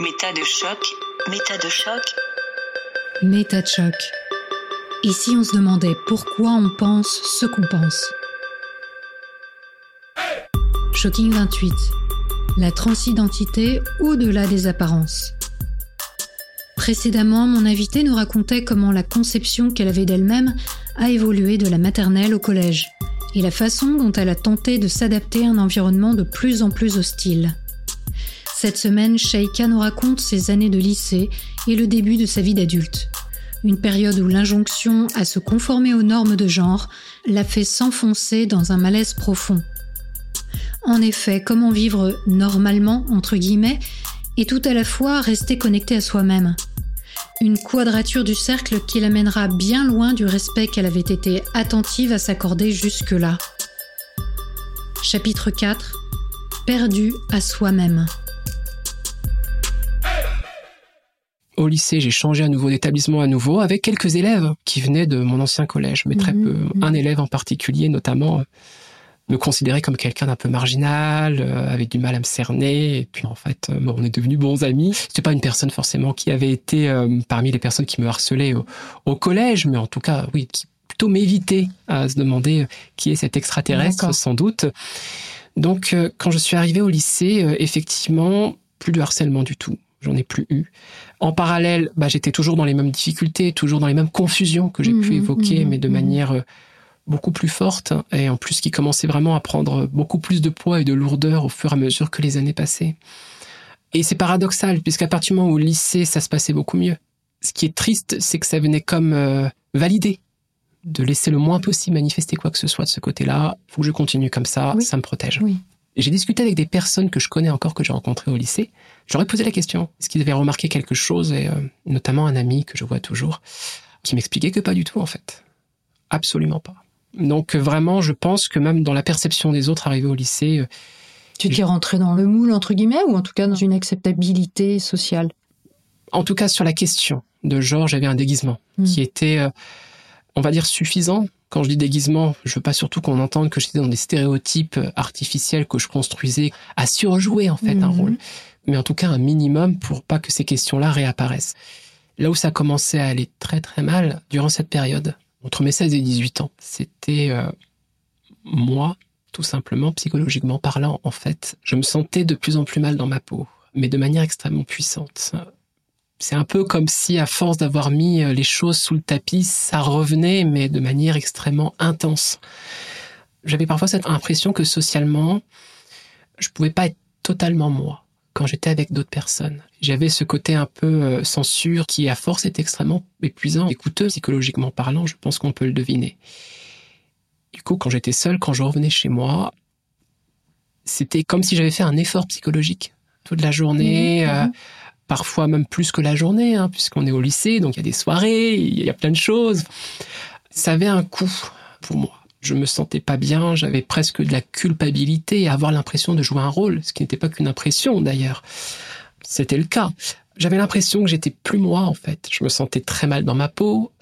Méta de choc. Méta de choc. Méta de choc. Ici, on se demandait pourquoi on pense ce qu'on pense. Shocking 28. La transidentité au-delà des apparences. Précédemment, mon invité nous racontait comment la conception qu'elle avait d'elle-même a évolué de la maternelle au collège et la façon dont elle a tenté de s'adapter à un environnement de plus en plus hostile. Cette semaine, Sheikha nous raconte ses années de lycée et le début de sa vie d'adulte. Une période où l'injonction à se conformer aux normes de genre l'a fait s'enfoncer dans un malaise profond. En effet, comment vivre normalement, entre guillemets, et tout à la fois rester connecté à soi-même Une quadrature du cercle qui l'amènera bien loin du respect qu'elle avait été attentive à s'accorder jusque-là. Chapitre 4 Perdu à soi-même. Au lycée, j'ai changé à nouveau d'établissement à nouveau avec quelques élèves qui venaient de mon ancien collège, mais très Mhm, peu. mhm. Un élève en particulier, notamment, euh, me considérait comme quelqu'un d'un peu marginal, euh, avec du mal à me cerner. Et puis en fait, euh, on est devenus bons amis. C'était pas une personne forcément qui avait été euh, parmi les personnes qui me harcelaient au, au collège, mais en tout cas, oui, qui plutôt m'évitait à se demander qui est cet extraterrestre, sans doute. Donc, quand je suis arrivé au lycée, effectivement, plus de harcèlement du tout. J'en ai plus eu. En parallèle, bah, j'étais toujours dans les mêmes difficultés, toujours dans les mêmes confusions que j'ai pu Mhm, évoquer, mhm, mais de manière euh, beaucoup plus forte, et en plus qui commençait vraiment à prendre beaucoup plus de poids et de lourdeur au fur et à mesure que les années passaient. Et c'est paradoxal, puisqu'à partir du moment où au lycée, ça se passait beaucoup mieux. Ce qui est triste, c'est que ça venait comme euh, valider de laisser le moins possible manifester quoi que ce soit de ce côté-là. Faut que je continue comme ça, Oui. ça me protège. Oui. J'ai discuté avec des personnes que je connais encore, que j'ai rencontrées au lycée. J'aurais posé la question, est-ce qu'ils avaient remarqué quelque chose, et euh, notamment un ami que je vois toujours, qui m'expliquait que pas du tout en fait. Absolument pas. Donc euh, vraiment, je pense que même dans la perception des autres arrivés au lycée, euh, Tu t'es rentré dans le moule, entre guillemets, ou en tout cas dans une acceptabilité sociale? En tout cas sur la question de genre, j'avais un déguisement Mm. qui était, euh, on va dire, suffisant. Quand je dis déguisement, je veux pas surtout qu'on entende que j'étais dans des stéréotypes artificiels que je construisais à surjouer en fait un Mhm. rôle, mais en tout cas un minimum pour pas que ces questions-là réapparaissent. Là où ça commençait à aller très très mal durant cette période, entre mes 16 et 18 ans, c'était euh, moi, tout simplement, psychologiquement parlant, en fait, je me sentais de plus en plus mal dans ma peau, mais de manière extrêmement puissante. C'est un peu comme si, à force d'avoir mis euh, les choses sous le tapis, ça revenait, mais de manière extrêmement intense. J'avais parfois cette impression que socialement, je pouvais pas être totalement moi quand j'étais avec d'autres personnes. J'avais ce côté un peu euh, censure qui, à force, est extrêmement épuisant et coûteux psychologiquement parlant. Je pense qu'on peut le deviner. Du coup, quand j'étais seul, quand je revenais chez moi, c'était comme si j'avais fait un effort psychologique toute la journée. Euh, mhm. Parfois même plus que la journée, hein, puisqu'on est au lycée, donc il y a des soirées, il y a plein de choses. Ça avait un coût pour moi. Je me sentais pas bien, j'avais presque de la culpabilité à avoir l'impression de jouer un rôle, ce qui n'était pas qu'une impression d'ailleurs. C'était le cas. J'avais l'impression que j'étais plus moi en fait. Je me sentais très mal dans ma peau.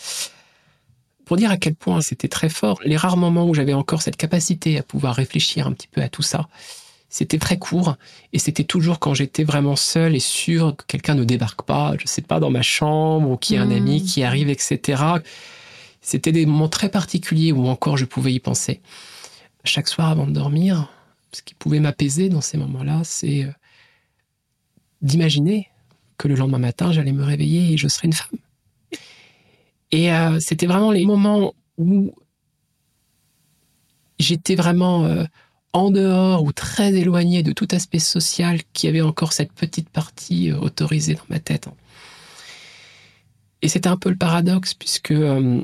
Pour dire à quel point c'était très fort, les rares moments où j'avais encore cette capacité à pouvoir réfléchir un petit peu à tout ça, c'était très court et c'était toujours quand j'étais vraiment seul et sûr que quelqu'un ne débarque pas, je sais pas, dans ma chambre ou qu'il y a un Mmh. ami qui arrive, etc. C'était des moments très particuliers où encore je pouvais y penser. Chaque soir avant de dormir, ce qui pouvait m'apaiser dans ces moments-là, c'est euh, d'imaginer que le lendemain matin, j'allais me réveiller et je serais une femme. Et euh, c'était vraiment les moments où j'étais vraiment euh, en dehors ou très éloigné de tout aspect social qui avait encore cette petite partie euh, autorisée dans ma tête. Et c'était un peu le paradoxe puisque euh,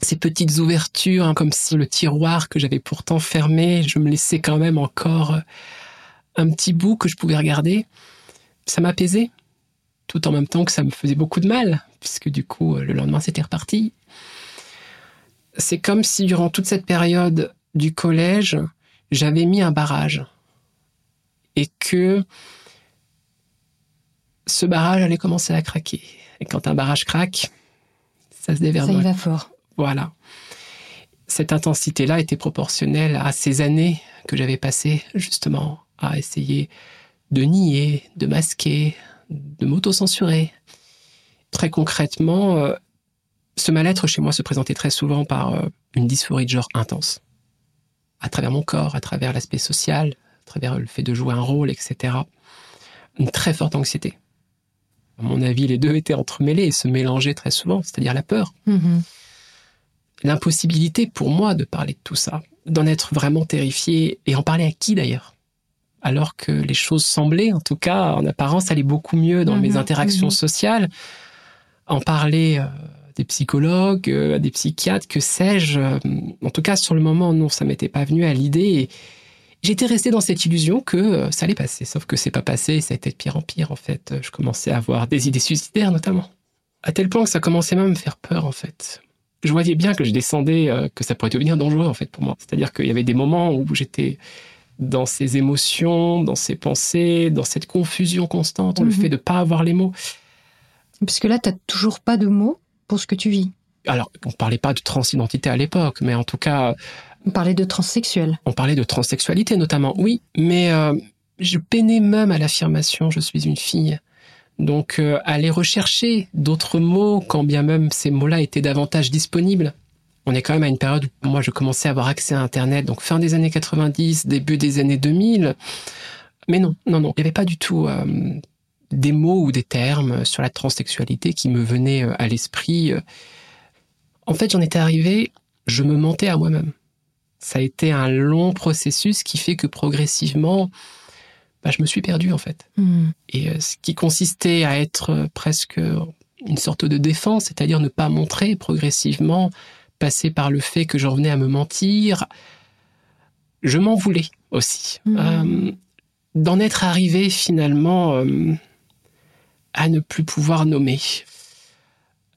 ces petites ouvertures, hein, comme si le tiroir que j'avais pourtant fermé, je me laissais quand même encore euh, un petit bout que je pouvais regarder. Ça m'apaisait, tout en même temps que ça me faisait beaucoup de mal, puisque du coup, le lendemain, c'était reparti. C'est comme si durant toute cette période du collège, j'avais mis un barrage. Et que ce barrage allait commencer à craquer. Et quand un barrage craque, ça se déverse. Ça y va fort. Voilà. Cette intensité-là était proportionnelle à ces années que j'avais passées justement à essayer de nier, de masquer, de m'auto-censurer. Très concrètement, euh, ce mal-être chez moi se présentait très souvent par euh, une dysphorie de genre intense. À travers mon corps, à travers l'aspect social, à travers le fait de jouer un rôle, etc. Une très forte anxiété. À mon avis, les deux étaient entremêlés et se mélangeaient très souvent, c'est-à-dire la peur. Mhm. L'impossibilité pour moi de parler de tout ça, d'en être vraiment terrifié et en parler à qui d'ailleurs? Alors que les choses semblaient, en tout cas en apparence, aller beaucoup mieux dans mes Mhm, interactions mhm. sociales. En parler euh, des psychologues, euh, à des psychiatres, que sais-je. euh, En tout cas, sur le moment, non, ça m'était pas venu à l'idée. Et j'étais resté dans cette illusion que euh, ça allait passer. Sauf que c'est pas passé, ça a été de pire en pire, en fait. Je commençais à avoir des idées suicidaires, notamment. À tel point que ça commençait même à me faire peur, en fait. Je voyais bien que je descendais, que ça pourrait devenir dangereux, en fait, pour moi. C'est-à-dire qu'il y avait des moments où j'étais dans ces émotions, dans ces pensées, dans cette confusion constante, le Mhm. fait de pas avoir les mots. Parce que là, tu toujours pas de mots pour ce que tu vis. Alors, on parlait pas de transidentité à l'époque, mais en tout cas, On parlait de transsexuel. on parlait de transsexualité notamment, oui, mais euh, je peinais même à l'affirmation je suis une fille. Donc, euh, aller rechercher d'autres mots, quand bien même ces mots-là étaient davantage disponibles. On est quand même à une période où moi je commençais à avoir accès à Internet, donc fin des années 90, début des années 2000. Mais non, non, non, il n'y avait pas du tout euh, des mots ou des termes sur la transsexualité qui me venaient euh, à l'esprit. En fait, j'en étais arrivé, je me mentais à moi-même. Ça a été un long processus qui fait que progressivement, bah, je me suis perdu en fait. Mhm. Et euh, ce qui consistait à être euh, presque une sorte de défense, c'est-à-dire ne pas montrer progressivement, passer par le fait que j'en venais à me mentir, je m'en voulais aussi. Euh, D'en être arrivé finalement euh, à ne plus pouvoir nommer.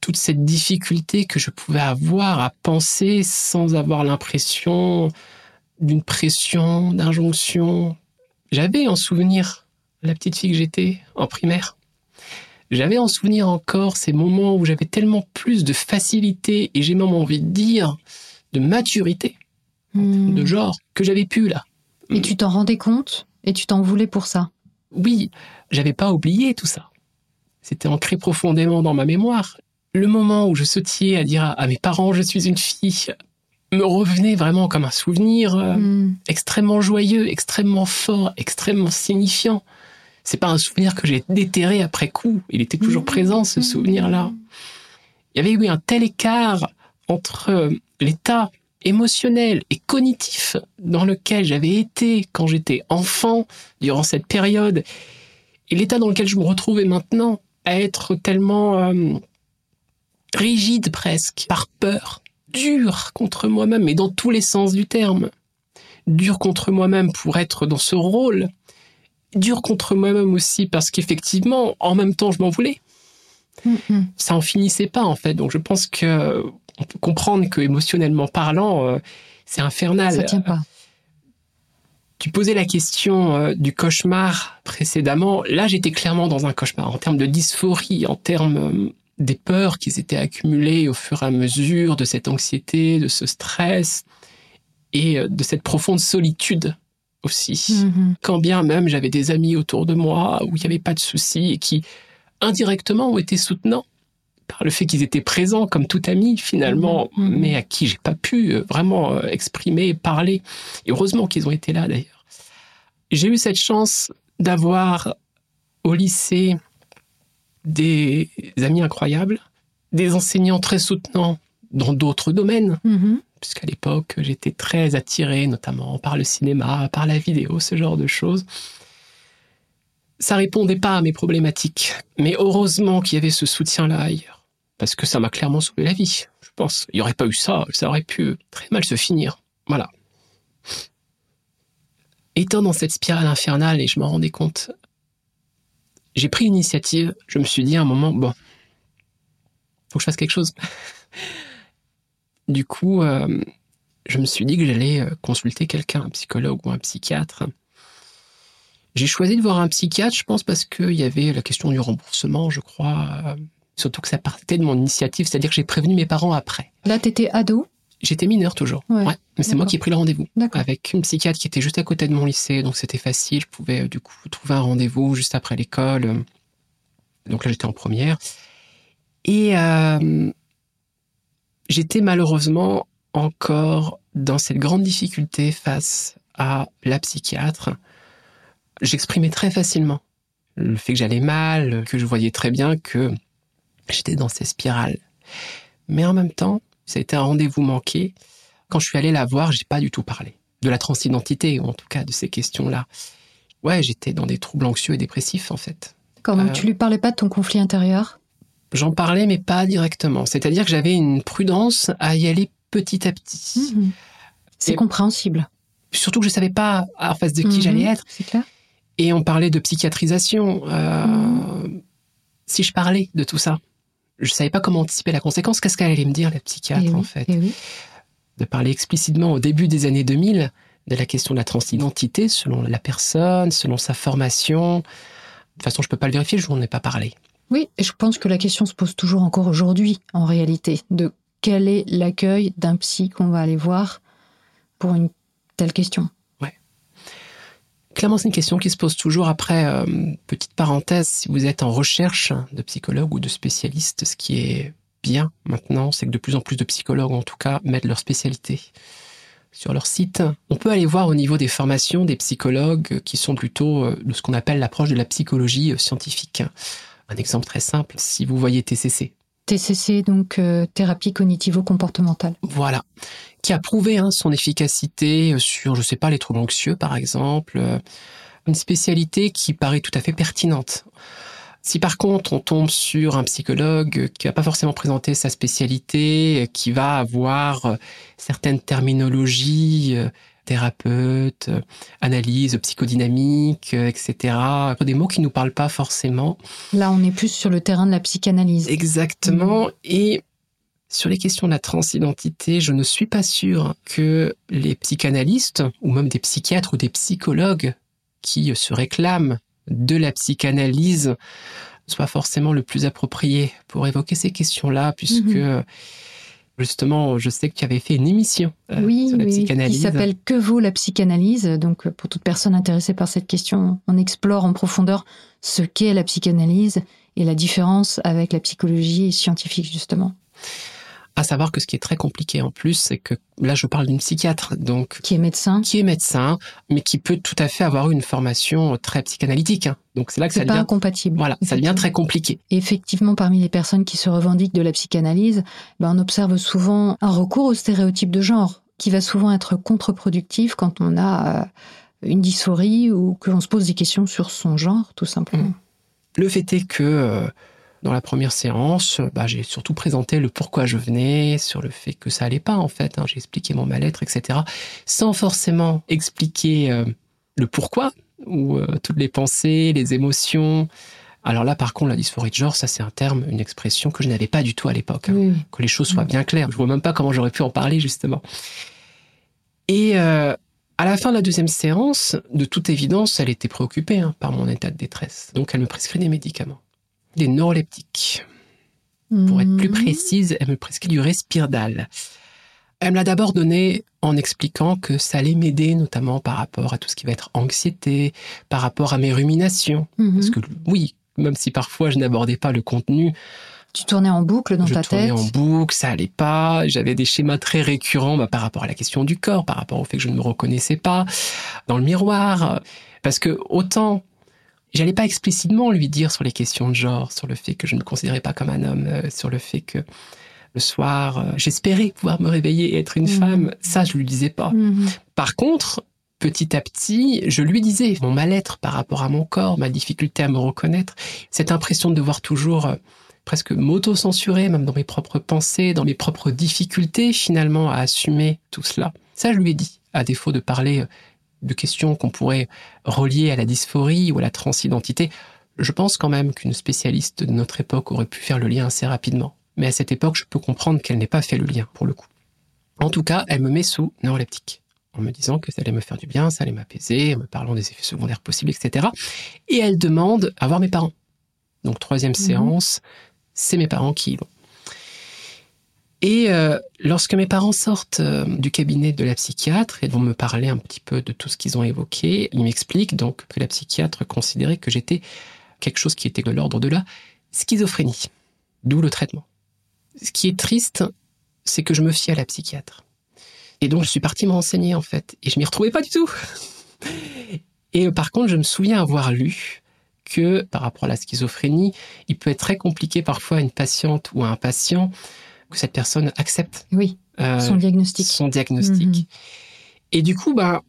Toute cette difficulté que je pouvais avoir à penser sans avoir l'impression d'une pression, d'injonction. J'avais en souvenir la petite fille que j'étais en primaire. J'avais en souvenir encore ces moments où j'avais tellement plus de facilité et j'ai même envie de dire de maturité, Mhm. de genre, que j'avais pu là. Et tu t'en rendais compte et tu t'en voulais pour ça? Oui, j'avais pas oublié tout ça. C'était ancré profondément dans ma mémoire. Le moment où je sautillais à dire à mes parents je suis une fille me revenait vraiment comme un souvenir euh, Mhm. extrêmement joyeux, extrêmement fort, extrêmement signifiant. C'est pas un souvenir que j'ai déterré après coup. Il était toujours présent, ce souvenir-là. Il y avait eu un tel écart entre euh, l'état émotionnel et cognitif dans lequel j'avais été quand j'étais enfant durant cette période et l'état dans lequel je me retrouvais maintenant à être tellement euh, rigide presque par peur, dur contre moi-même mais dans tous les sens du terme, dur contre moi-même pour être dans ce rôle, dur contre moi-même aussi parce qu'effectivement en même temps je m'en voulais Mhm. ça en finissait pas en fait. Donc je pense que on peut comprendre que émotionnellement parlant, euh, c'est infernal. Ça tient pas. Tu posais la question euh, du cauchemar précédemment. Là, j'étais clairement dans un cauchemar en termes de dysphorie, en termes euh, des peurs qui s'étaient accumulées au fur et à mesure de cette anxiété, de ce stress et euh, de cette profonde solitude aussi Mhm. quand bien même j'avais des amis autour de moi où il n'y avait pas de soucis et qui indirectement ont été soutenants par le fait qu'ils étaient présents comme tout ami finalement, Mhm, mhm. mais à qui j'ai pas pu euh, vraiment euh, exprimer, parler. Et heureusement qu'ils ont été là d'ailleurs. J'ai eu cette chance d'avoir au lycée des amis incroyables, des enseignants très soutenants dans d'autres domaines, Mhm. puisqu'à l'époque, j'étais très attiré, notamment par le cinéma, par la vidéo, ce genre de choses. Ça répondait pas à mes problématiques, mais heureusement qu'il y avait ce soutien-là ailleurs, parce que ça m'a clairement sauvé la vie, je pense. Il n'y aurait pas eu ça, ça aurait pu très mal se finir. Voilà. Étant dans cette spirale infernale, et je m'en rendais compte, j'ai pris l'initiative, je me suis dit à un moment, bon, faut que je fasse quelque chose. Du coup, euh, je me suis dit que j'allais euh, consulter quelqu'un, un psychologue ou un psychiatre. J'ai choisi de voir un psychiatre, je pense, parce qu'il y avait la question du remboursement, je crois. Euh, surtout que ça partait de mon initiative, c'est-à-dire que j'ai prévenu mes parents après. Là, t'étais ado. J'étais mineur toujours. Ouais, mais c'est moi qui ai pris le rendez-vous. Avec une psychiatre qui était juste à côté de mon lycée, donc c'était facile. Je pouvais euh, du coup trouver un rendez-vous juste après l'école. Donc là, j'étais en première. Et euh, j'étais malheureusement encore dans cette grande difficulté face à la psychiatre. J'exprimais très facilement le fait que j'allais mal, que je voyais très bien que j'étais dans ces spirales. Mais en même temps, ça a été un rendez-vous manqué. Quand je suis allé la voir, j'ai pas du tout parlé de la transidentité, ou en tout cas de ces questions-là. Ouais, j'étais dans des troubles anxieux et dépressifs, en fait. Comment euh, tu lui parlais pas de ton conflit intérieur? J'en parlais, mais pas directement. C'est-à-dire que j'avais une prudence à y aller petit à petit. Mhm. C'est compréhensible. Surtout que je savais pas en face de qui Mhm. j'allais être. C'est clair. Et on parlait de psychiatrisation. Euh, Mhm. Si je parlais de tout ça, je savais pas comment anticiper la conséquence. Qu'est-ce qu'elle allait me dire, la psychiatre, Eh oui, en fait eh oui. De parler explicitement au début des années 2000 de la question de la transidentité selon la personne, selon sa formation. De toute façon, je peux pas le vérifier, je n'en ai pas parlé. Oui, et je pense que la question se pose toujours encore aujourd'hui, en réalité, de quel est l'accueil d'un psy qu'on va aller voir pour une telle question. Clairement, c'est une question qui se pose toujours après, euh, petite parenthèse, si vous êtes en recherche de psychologue ou de spécialiste, ce qui est bien maintenant, c'est que de plus en plus de psychologues, en tout cas, mettent leur spécialité sur leur site. On peut aller voir au niveau des formations des psychologues qui sont plutôt euh, de ce qu'on appelle l'approche de la psychologie euh, scientifique. Un exemple très simple, si vous voyez TCC, TCC, donc euh, thérapie cognitivo-comportementale. Voilà. Qui a prouvé hein, son efficacité sur, je sais pas, les troubles anxieux, par exemple. Euh, Une spécialité qui paraît tout à fait pertinente. Si par contre on tombe sur un psychologue qui va pas forcément présenter sa spécialité, qui va avoir euh, certaines terminologies, euh, thérapeute, analyse psychodynamique, euh, etc., des mots qui nous parlent pas forcément, Là, on est plus sur le terrain de la psychanalyse. Exactement. Et sur les questions de la transidentité, je ne suis pas sûr que les psychanalystes, ou même des psychiatres ou des psychologues qui se réclament de la psychanalyse, soient forcément le plus approprié pour évoquer ces questions-là, puisque Mhm. Justement, je sais que tu avais fait une émission euh, oui, sur la oui, qui psychanalyse. s'appelle Que vaut la psychanalyse? Donc, euh, pour toute personne intéressée par cette question, on explore en profondeur ce qu'est la psychanalyse et la différence avec la psychologie scientifique, justement, À savoir que ce qui est très compliqué en plus, c'est que là, je parle d'une psychiatre, donc qui est médecin. qui est médecin, mais qui peut tout à fait avoir eu une formation très psychanalytique. hein. Donc c'est là que ça pas devient, incompatible. voilà, ça devient très compliqué. Effectivement, parmi les personnes qui se revendiquent de la psychanalyse, ben, on observe souvent un recours au stéréotype de genre, qui va souvent être contre-productif quand on a euh, une dysphorie ou que l'on se pose des questions sur son genre, tout simplement. Le fait est que euh, dans la première séance, euh, bah, j'ai surtout présenté le pourquoi je venais, sur le fait que ça allait pas en fait. hein. J'ai expliqué mon mal-être, etc. Sans forcément expliquer euh, le pourquoi ou euh, toutes les pensées, les émotions. Alors là, par contre, la dysphorie de genre, ça c'est un terme, une expression que je n'avais pas du tout à l'époque. hein. Oui. que les choses soient bien claires. Je vois même pas comment j'aurais pu en parler justement. Et euh, à la fin de la deuxième séance, de toute évidence, elle était préoccupée hein, par mon état de détresse. Donc elle me prescrit des médicaments, des neuroleptiques. Pour être plus Mhm. précise, elle me prescrit du Respirdal. Elle me l'a d'abord donné en expliquant que ça allait m'aider, notamment par rapport à tout ce qui va être anxiété, par rapport à mes ruminations. Mhm. Parce que oui, même si parfois je n'abordais pas le contenu, Tu tournais en boucle dans je ta tournais tête. en boucle, ça allait pas. J'avais des schémas très récurrents bah, par rapport à la question du corps, par rapport au fait que je ne me reconnaissais pas dans le miroir. Parce que autant, j'allais pas explicitement lui dire sur les questions de genre, sur le fait que je ne me considérais pas comme un homme, euh, sur le fait que le soir, euh, j'espérais pouvoir me réveiller et être une Mhm. femme. Ça, je lui disais pas. Mhm. Par contre, petit à petit, je lui disais mon mal-être par rapport à mon corps, ma difficulté à me reconnaître, cette impression de devoir toujours euh, presque m'auto-censurer, même dans mes propres pensées, dans mes propres difficultés finalement à assumer tout cela. Ça, je lui ai dit, à défaut de parler de questions qu'on pourrait relier à la dysphorie ou à la transidentité. Je pense quand même qu'une spécialiste de notre époque aurait pu faire le lien assez rapidement. Mais à cette époque, je peux comprendre qu'elle n'ait pas fait le lien, pour le coup. En tout cas, elle me met sous neuroleptique en me disant que ça allait me faire du bien, ça allait m'apaiser, en me parlant des effets secondaires possibles, etc. Et elle demande à voir mes parents. Donc troisième séance, c'est mes parents qui y vont. Et euh, lorsque mes parents sortent euh, du cabinet de la psychiatre et vont me parler un petit peu de tout ce qu'ils ont évoqué, ils m'expliquent donc que la psychiatre considérait que j'étais quelque chose qui était de l'ordre de la schizophrénie, d'où le traitement. Ce qui est triste, c'est que je me fie à la psychiatre. Et donc je suis parti me renseigner en fait, et je m'y retrouvais pas du tout. Et euh, par contre, je me souviens avoir lu que par rapport à la schizophrénie, il peut être très compliqué parfois à une patiente ou à un patient que cette personne accepte Oui, euh, son diagnostic. son diagnostic. Mhm. Et du coup, bah,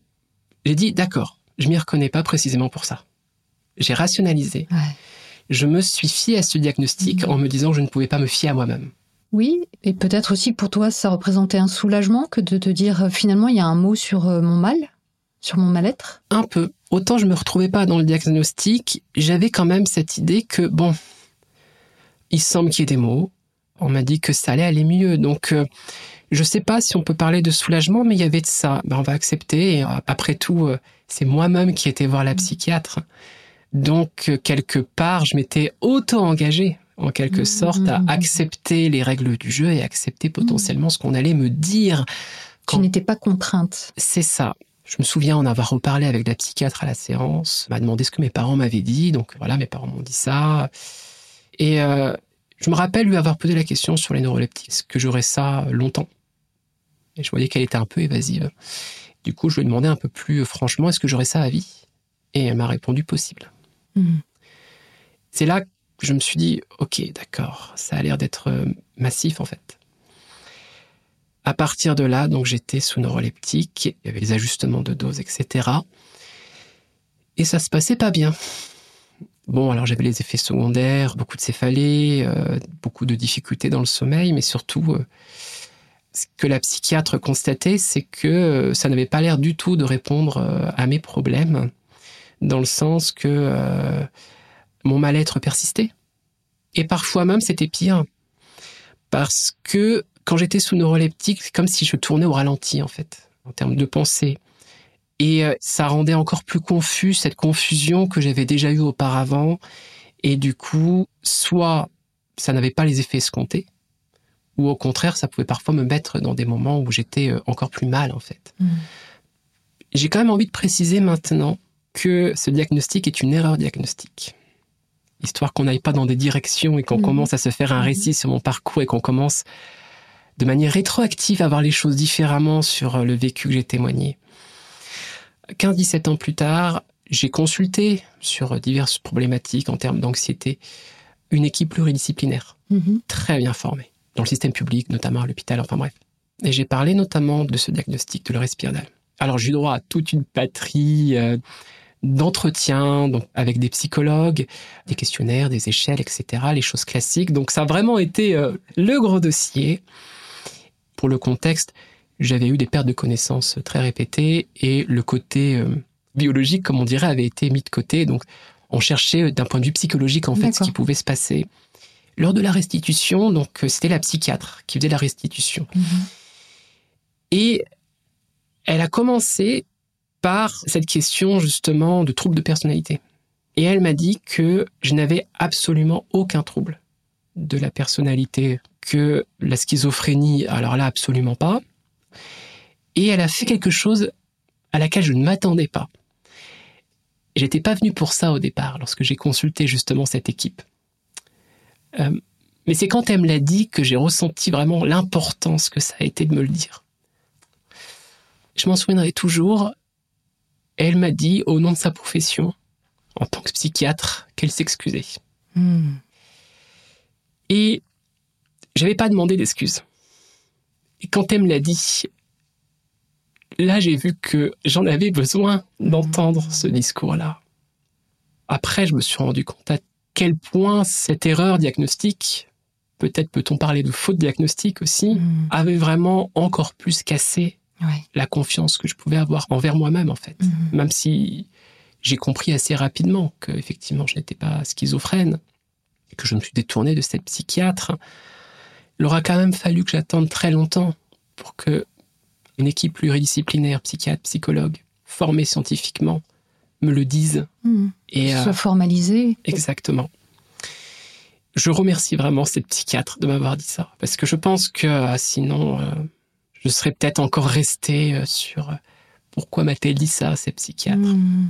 j'ai dit d'accord, je m'y reconnais pas précisément pour ça. J'ai rationalisé. Ouais. Je me suis fié à ce diagnostic Mhm. en me disant que je ne pouvais pas me fier à moi-même. Oui, et peut-être aussi pour toi, ça représentait un soulagement que de te dire euh, finalement, il y a un mot sur euh, mon mal, sur mon mal-être? Un peu. Autant je me retrouvais pas dans le diagnostic, j'avais quand même cette idée que bon, il semble qu'il y ait des mots. On m'a dit que ça allait aller mieux, donc euh, je sais pas si on peut parler de soulagement, mais il y avait de ça. Ben, on va accepter. Et, euh, après tout, euh, c'est moi-même qui étais voir la psychiatre, donc euh, quelque part, je m'étais auto-engagé en quelque Mhm. sorte à accepter les règles du jeu et accepter potentiellement ce qu'on allait me dire. Tu Quand- n'étais pas contrainte. C'est ça. Je me souviens en avoir reparlé avec la psychiatre à la séance, m'a demandé ce que mes parents m'avaient dit, donc voilà, mes parents m'ont dit ça. Et euh, je me rappelle lui avoir posé la question sur les neuroleptiques, est-ce que j'aurais ça longtemps? Et je voyais qu'elle était un peu évasive. Du coup, je lui ai demandé un peu plus franchement, est-ce que j'aurais ça à vie? Et elle m'a répondu possible. Mhm. C'est là que je me suis dit, ok, d'accord, ça a l'air d'être euh, massif en fait. À partir de là, donc j'étais sous neuroleptique, il y avait les ajustements de dose, etc. Et ça se passait pas bien. Bon, alors j'avais les effets secondaires, beaucoup de céphalées, euh, beaucoup de difficultés dans le sommeil, mais surtout, euh, ce que la psychiatre constatait, c'est que euh, ça n'avait pas l'air du tout de répondre à mes problèmes, dans le sens que mon mal-être persistait. Et parfois même, c'était pire. Parce que quand j'étais sous neuroleptique, c'est comme si je tournais au ralenti, en fait, en termes de pensée. Et euh, ça rendait encore plus confus cette confusion que j'avais déjà eue auparavant. Et du coup, soit ça n'avait pas les effets escomptés, ou au contraire, ça pouvait parfois me mettre dans des moments où j'étais euh, encore plus mal, en fait. Mhm. J'ai quand même envie de préciser maintenant que ce diagnostic est une erreur diagnostique. Histoire qu'on n'aille pas dans des directions et qu'on Mhm. commence à se faire un Mhm. récit sur mon parcours et qu'on commence de manière rétroactive à voir les choses différemment sur euh, le vécu que j'ai témoigné. 15-17 ans plus tard, j'ai consulté sur diverses problématiques en termes d'anxiété une équipe pluridisciplinaire Mhm. très bien formée, dans le système public, notamment à l'hôpital, enfin bref. Et j'ai parlé notamment de ce diagnostic de l'Espirdal. Alors j'ai eu droit à toute une batterie euh, d'entretiens, donc avec des psychologues, des questionnaires, des échelles, etc., les choses classiques. Donc ça a vraiment été euh, le gros dossier. Pour le contexte, j'avais eu des pertes de connaissances très répétées et le côté euh, biologique, comme on dirait, avait été mis de côté. Donc on cherchait d'un point de vue psychologique en fait ce qui pouvait se passer. Lors de la restitution, donc euh, c'était la psychiatre qui faisait la restitution. Mhm. Et elle a commencé par cette question justement de trouble de personnalité. Et elle m'a dit que je n'avais absolument aucun trouble de la personnalité, que la schizophrénie, alors là absolument pas. Et elle a fait quelque chose à laquelle je ne m'attendais pas. J'étais pas venu pour ça au départ, lorsque j'ai consulté justement cette équipe. Euh, mais c'est quand elle me l'a dit que j'ai ressenti vraiment l'importance que ça a été de me le dire. Je m'en souviendrai toujours. Elle m'a dit, au nom de sa profession, en tant que psychiatre, qu'elle s'excusait. Mhm. Et j'avais pas demandé d'excuses. Et quand elle me l'a dit, là j'ai vu que j'en avais besoin d'entendre ce discours-là. Après, je me suis rendu compte à quel point cette erreur diagnostique, peut-être peut-on parler de faute diagnostique aussi, Mhm. avait vraiment encore plus cassé Ouais. la confiance que je pouvais avoir envers moi-même en fait. Mhm. Même si j'ai compris assez rapidement que effectivement je n'étais pas schizophrène, et que je me suis détourné de cette psychiatre, il aura quand même fallu que j'attende très longtemps pour que une équipe pluridisciplinaire, psychiatre, psychologue, formée scientifiquement, me le dise. Mhm. Et euh, Soit formalisé. Exactement. Je remercie vraiment cette psychiatre de m'avoir dit ça, parce que je pense que euh, sinon, euh, je serais peut-être encore resté sur pourquoi m'a-t-elle dit ça, cette psychiatre? Mhm.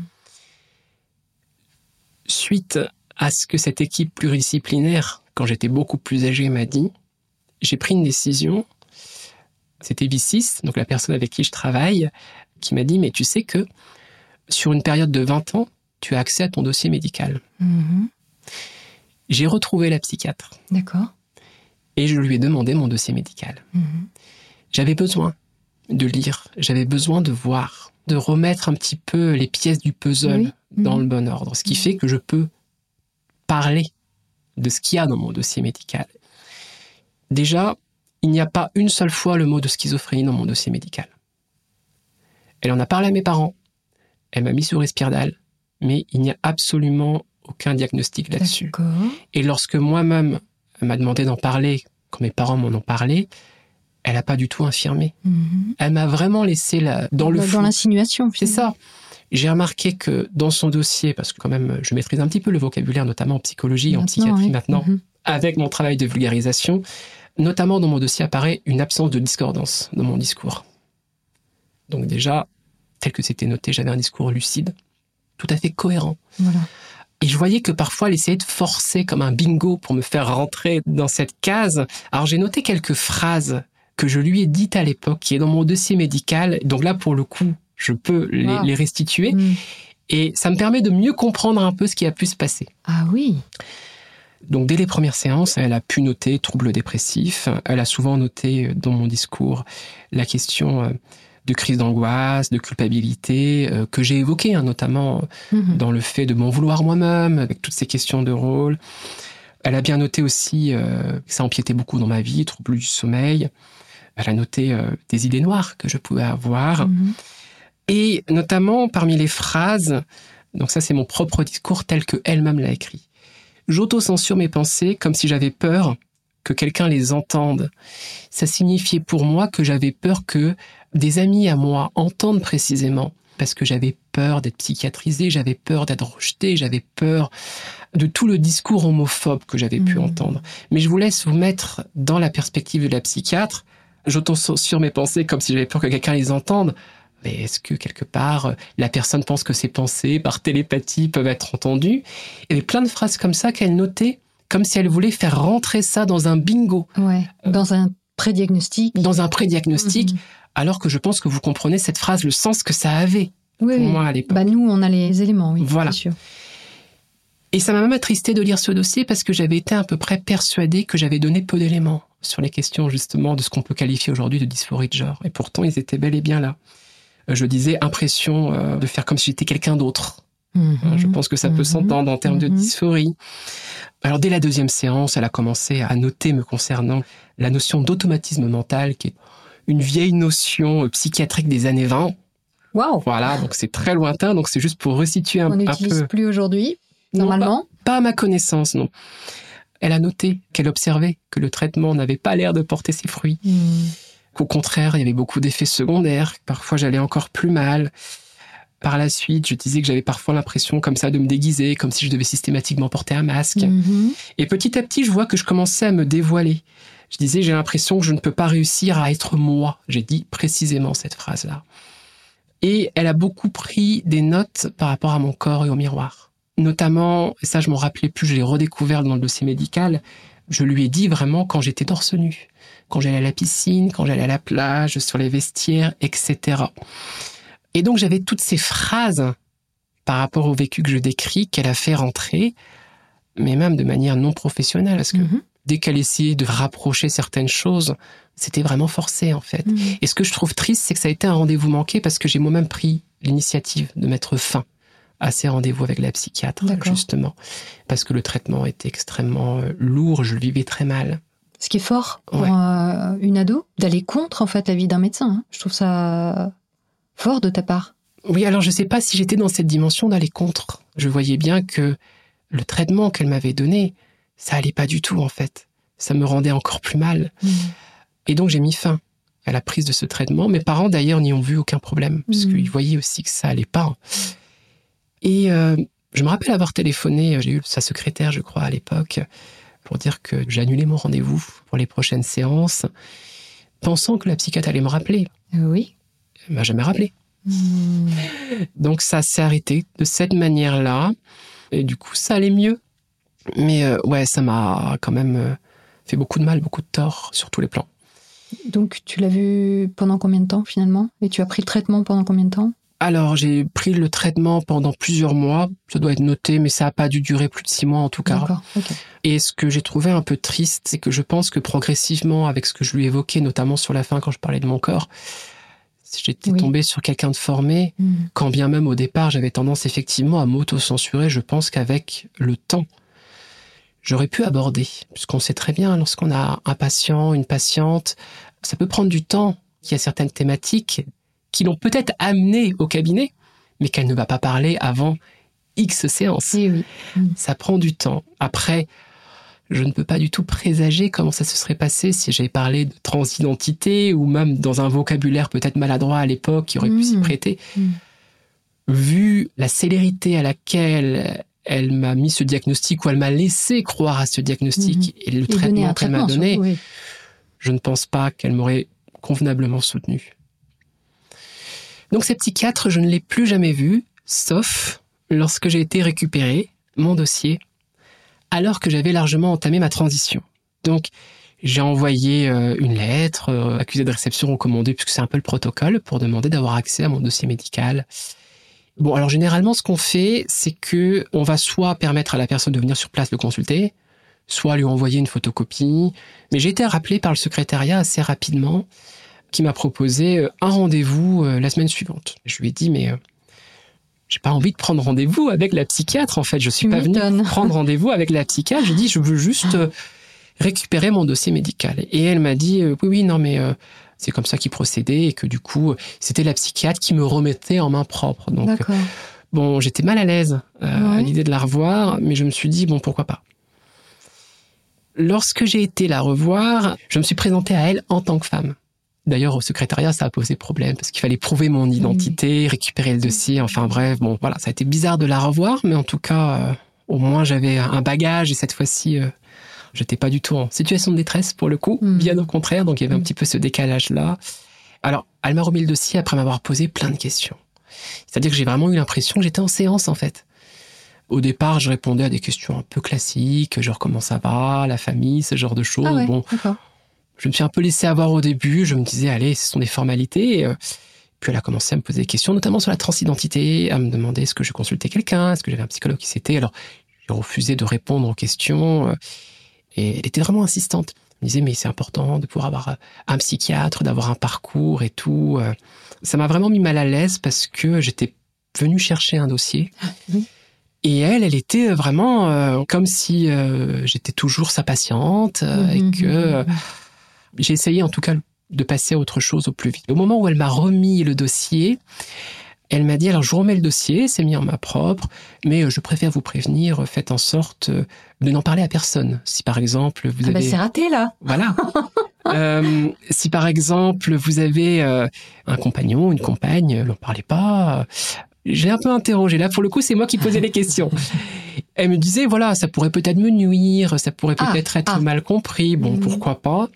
Suite à ce que cette équipe pluridisciplinaire, quand j'étais beaucoup plus âgé, m'a dit, j'ai pris une décision. C'était V6, donc la personne avec qui je travaille, qui m'a dit, mais tu sais que sur une période de 20 ans, tu as accès à ton dossier médical. Mhm. J'ai retrouvé la psychiatre D'accord. et je lui ai demandé mon dossier médical. Mhm. J'avais besoin de lire, j'avais besoin de voir, de remettre un petit peu les pièces du puzzle Oui. dans le bon ordre, ce qui fait que je peux parler de ce qu'il y a dans mon dossier médical. Déjà, il n'y a pas une seule fois le mot de schizophrénie dans mon dossier médical. Elle en a parlé à mes parents, elle m'a mis sous respirdal, mais il n'y a absolument aucun diagnostic là-dessus. Et lorsque moi-même m'a demandé d'en parler, quand mes parents m'en ont parlé, elle n'a pas du tout infirmé. Mhm. Elle m'a vraiment laissé la, dans le Dans, l'insinuation. C'est ça. J'ai remarqué que dans son dossier, parce que quand même je maîtrise un petit peu le vocabulaire, notamment en psychologie, en Maintenant, psychiatrie oui. maintenant, Mhm. avec mon travail de vulgarisation, notamment dans mon dossier apparaît une absence de discordance dans mon discours. Donc déjà, tel que c'était noté, j'avais un discours lucide, tout à fait cohérent. Voilà. Et je voyais que parfois elle essayait de forcer comme un bingo pour me faire rentrer dans cette case. Alors j'ai noté quelques phrases que je lui ai dites à l'époque, qui est dans mon dossier médical. Donc là, pour le coup, je peux les, Wow. les restituer. Mhm. Et ça me permet de mieux comprendre un peu ce qui a pu se passer. Ah oui. Donc dès les premières séances, elle a pu noter troubles dépressifs. Elle a souvent noté euh, dans mon discours la question euh, de crise d'angoisse, de culpabilité, euh, que j'ai évoquée, hein, notamment Mhm. dans le fait de m'en vouloir moi-même, avec toutes ces questions de rôle. Elle a bien noté aussi euh, que ça empiétait beaucoup dans ma vie, troubles du sommeil. Elle a noté euh, des idées noires que je pouvais avoir. Mhm. Et notamment parmi les phrases, donc ça c'est mon propre discours tel que elle-même l'a écrit. J'auto-censure mes pensées comme si j'avais peur que quelqu'un les entende. Ça signifiait pour moi que j'avais peur que des amis à moi entendent précisément parce que j'avais peur d'être psychiatrisé, j'avais peur d'être rejeté, j'avais peur de tout le discours homophobe que j'avais pu Mhm. entendre. Mais je vous laisse vous mettre dans la perspective de la psychiatre. J'auto-censure mes pensées comme si j'avais peur que quelqu'un les entende. Mais est-ce que quelque part, euh, la personne pense que ses pensées, par télépathie, peuvent être entendues? Il y avait plein de phrases comme ça qu'elle notait, comme si elle voulait faire rentrer ça dans un bingo, Ouais. Dans un pré-diagnostic. dans un pré-diagnostic, Mhm. alors que je pense que vous comprenez cette phrase, le sens que ça avait Oui, pour moi à l'époque. Bah nous, on a les éléments, oui. Voilà. sûr. Et ça m'a même attristé de lire ce dossier parce que j'avais été à peu près persuadé que j'avais donné peu d'éléments sur les questions justement de ce qu'on peut qualifier aujourd'hui de dysphorie de genre. Et pourtant, ils étaient bel et bien là. Je disais impression euh, de faire comme si j'étais quelqu'un d'autre. Mhm. Hein, Je pense que ça peut Mhm. s'entendre en termes de Mhm. dysphorie. Alors dès la deuxième séance, elle a commencé à noter me concernant la notion d'automatisme mental, qui est une vieille notion psychiatrique des années 20. Waouh. Voilà, donc c'est très lointain, donc c'est juste pour resituer un, On un n'utilise peu. plus aujourd'hui, Non, normalement? Pas à ma connaissance, non. Elle a noté qu'elle observait que le traitement n'avait pas l'air de porter ses fruits, Mhm. Qu'au contraire, il y avait beaucoup d'effets secondaires, parfois j'allais encore plus mal. Par la suite, je disais que j'avais parfois l'impression comme ça de me déguiser, comme si je devais systématiquement porter un masque. Mhm. Et petit à petit, je vois que je commençais à me dévoiler. Je disais, j'ai l'impression que je ne peux pas réussir à être moi. J'ai dit précisément cette phrase-là. Et elle a beaucoup pris des notes par rapport à mon corps et au miroir. Notamment, et ça je m'en rappelais plus, je l'ai redécouvert dans le dossier médical, je lui ai dit vraiment quand j'étais torse nu, quand j'allais à la piscine, quand j'allais à la plage, sur les vestiaires, etc. Et donc j'avais toutes ces phrases par rapport au vécu que je décris qu'elle a fait rentrer, mais même de manière non professionnelle, parce que Mhm. dès qu'elle essayait de rapprocher certaines choses, c'était vraiment forcé en fait. Mhm. Et ce que je trouve triste, c'est que ça a été un rendez-vous manqué parce que j'ai moi-même pris l'initiative de mettre fin à ces rendez-vous avec la psychiatre, justement. Parce que le traitement était extrêmement euh, lourd, je le vivais très mal. Ce qui est fort pour Ouais. euh, une ado, d'aller contre en fait la vie d'un médecin. hein. Je trouve ça fort de ta part. Oui, alors je sais pas si j'étais dans cette dimension d'aller contre. Je voyais bien que le traitement qu'elle m'avait donné, ça allait pas du tout en fait. Ça me rendait encore plus mal. Et donc j'ai mis fin à la prise de ce traitement. Mes parents d'ailleurs n'y ont vu aucun problème, puisqu'ils voyaient aussi que ça allait pas. Et euh, je me rappelle avoir téléphoné, j'ai eu sa secrétaire je crois à l'époque, pour dire que annulé mon rendez-vous pour les prochaines séances, pensant que la psychiatre allait me rappeler. Euh, oui. Elle m'a jamais rappelé. Mhm. Donc ça s'est arrêté de cette manière-là. Et du coup, ça allait mieux. Mais euh, ouais, ça m'a quand même euh, fait beaucoup de mal, beaucoup de tort sur tous les plans. Donc tu l'as vu pendant combien de temps finalement? Et tu as pris le traitement pendant combien de temps? Alors j'ai pris le traitement pendant plusieurs mois, ça doit être noté, mais ça n'a pas dû durer plus de six mois en tout cas. Et ce que j'ai trouvé un peu triste, c'est que je pense que progressivement, avec ce que je lui évoquais, notamment sur la fin quand je parlais de mon corps, si j'étais Oui. tombé sur quelqu'un de formé, Hmm. quand bien même au départ j'avais tendance effectivement à m'auto-censurer, je pense qu'avec le temps, j'aurais pu aborder. Puisqu'on sait très bien, lorsqu'on a un patient, une patiente, ça peut prendre du temps. Il y a certaines thématiques qui l'ont peut-être amené au cabinet, mais qu'elle ne va pas parler avant X séances. Eh oui. Ça prend du temps. Après, je ne peux pas du tout présager comment ça se serait passé si j'avais parlé de transidentité ou même dans un vocabulaire peut-être maladroit à l'époque qui aurait pu s'y Mhm. prêter. Mhm. Vu la célérité à laquelle elle m'a mis ce diagnostic ou elle m'a laissé croire à ce diagnostic et le Et donner traitement qu'elle m'a donné, surtout, oui. je ne pense pas qu'elle m'aurait convenablement soutenu. Donc ces psychiatres, je ne l'ai plus jamais vu, sauf lorsque j'ai été récupéré mon dossier, alors que j'avais largement entamé ma transition. Donc j'ai envoyé euh, une lettre, euh, accusé de réception recommandée, puisque c'est un peu le protocole, pour demander d'avoir accès à mon dossier médical. Bon, alors généralement, ce qu'on fait, c'est que on va soit permettre à la personne de venir sur place le consulter, soit lui envoyer une photocopie, mais j'ai été rappelé par le secrétariat assez rapidement, qui m'a proposé euh, un rendez-vous euh, la semaine suivante. Je lui ai dit, mais euh, j'ai pas envie de prendre rendez-vous avec la psychiatre. En fait, je suis Tu pas venu prendre rendez-vous avec la psychiatre. J'ai dit, je veux juste récupérer mon dossier médical. Et elle m'a dit, euh, oui, oui, non, mais euh, c'est comme ça qu'il procédait et que du coup, c'était la psychiatre qui me remettait en main propre. Donc. Bon, j'étais mal à l'aise Ouais. à l'idée de la revoir, mais je me suis dit, bon, pourquoi pas. Lorsque j'ai été la revoir, je me suis présenté à elle en tant que femme. D'ailleurs, au secrétariat, ça a posé problème parce qu'il fallait prouver mon identité, récupérer le dossier. Enfin bref, bon, voilà, ça a été bizarre de la revoir, mais en tout cas, euh, au moins j'avais un bagage et cette fois-ci, euh, j'étais pas du tout en situation de détresse pour le coup, Mm. bien au contraire. Donc il y avait un petit peu ce décalage-là. Alors, elle m'a remis le dossier après m'avoir posé plein de questions. C'est-à-dire que j'ai vraiment eu l'impression que j'étais en séance en fait. Au départ, je répondais à des questions un peu classiques, genre comment ça va, la famille, ce genre de choses. Ah ouais, Bon, d'accord. Je me suis un peu laissé avoir au début. Je me disais, allez, ce sont des formalités. Et, euh, Puis elle a commencé à me poser des questions, notamment sur la transidentité, à me demander est-ce que je consultais quelqu'un, est-ce que j'avais un psychologue qui s'était. Alors, j'ai refusé de répondre aux questions. euh, Et elle était vraiment insistante. Elle me disait, mais c'est important de pouvoir avoir euh, un psychiatre, d'avoir un parcours et tout. Ça m'a vraiment mis mal à l'aise parce que j'étais venu chercher un dossier. oui. Et elle, elle était vraiment euh, comme si euh, j'étais toujours sa patiente euh, Mhm, et que euh, j'ai essayé en tout cas de passer à autre chose au plus vite. Au moment où elle m'a remis le dossier, elle m'a dit alors je vous remets le dossier, c'est mis en main propre, mais euh, je préfère vous prévenir, faites en sorte euh, de n'en parler à personne. Si par exemple vous Ah bah avez c'est raté là. voilà. Euh, si par exemple vous avez euh, un compagnon, une compagne, n'en parlez pas. J'ai un peu interrogé. Là, pour le coup, c'est moi qui posais les questions. Elle me disait, voilà, ça pourrait peut-être me nuire, ça pourrait Ah, peut-être être ah. mal compris. Bon, Mhm. pourquoi pas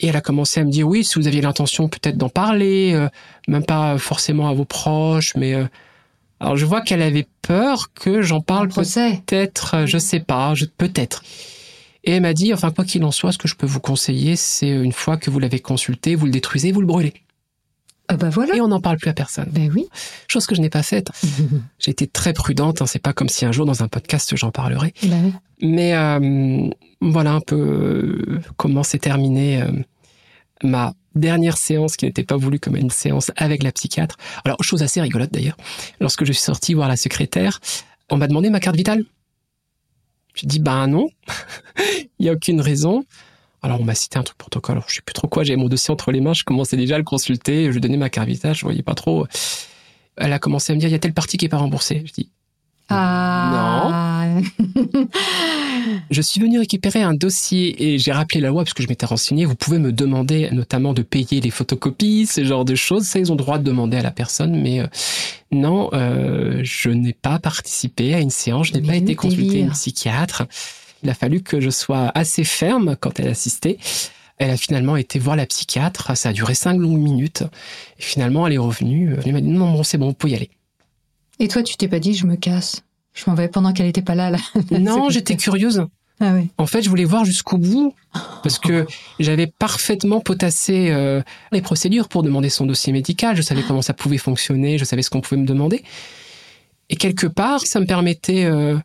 Et elle a commencé à me dire, oui, si vous aviez l'intention peut-être d'en parler, euh, même pas forcément à vos proches, mais... euh, alors, je vois qu'elle avait peur que j'en parle peut-être, euh, je sais pas, je- peut-être. Et elle m'a dit, enfin, quoi qu'il en soit, ce que je peux vous conseiller, c'est une fois que vous l'avez consulté, vous le détruisez, vous le brûlez. Ah bah voilà. Et on n'en parle plus à personne. Ben oui. Chose que je n'ai pas faite. J'ai été très prudente, hein, c'est pas comme si un jour dans un podcast j'en parlerais. Ben oui. Mais euh, voilà un peu euh, comment s'est terminée euh, ma dernière séance qui n'était pas voulue comme une séance avec la psychiatre. Alors, chose assez rigolote d'ailleurs, lorsque je suis sorti voir la secrétaire, on m'a demandé ma carte vitale. J'ai dit, ben non, il n'y a aucune raison. Alors, on m'a cité un truc protocole, alors, je sais plus trop quoi, j'avais mon dossier entre les mains, je commençais déjà à le consulter, je donnais ma carte vitale, je voyais pas trop. Elle a commencé à me dire, il y a telle partie qui est pas remboursée. Je dis, Ah. Je suis venu récupérer un dossier et j'ai rappelé la loi parce que je m'étais renseigné. Vous pouvez me demander notamment de payer les photocopies, ce genre de choses. Ça, ils ont le droit de demander à la personne. Mais euh, non, euh, je n'ai pas participé à une séance. Je n'ai pas été consulté une psychiatre. Il a fallu que je sois assez ferme quand elle assistait. Elle a finalement été voir la psychiatre. Ça a duré cinq longues minutes. Et finalement, elle est revenue. Elle m'a dit non, bon, c'est bon, vous pouvez y aller. Et toi, tu t'es pas dit, je me casse. Je m'en vais pendant qu'elle n'était pas là. là. Non, j'étais curieuse. Ah oui. En fait, je voulais voir jusqu'au bout parce que j'avais parfaitement potassé euh, les procédures pour demander son dossier médical. Je savais comment ça pouvait fonctionner, je savais ce qu'on pouvait me demander. Et quelque part, ça me permettait, euh,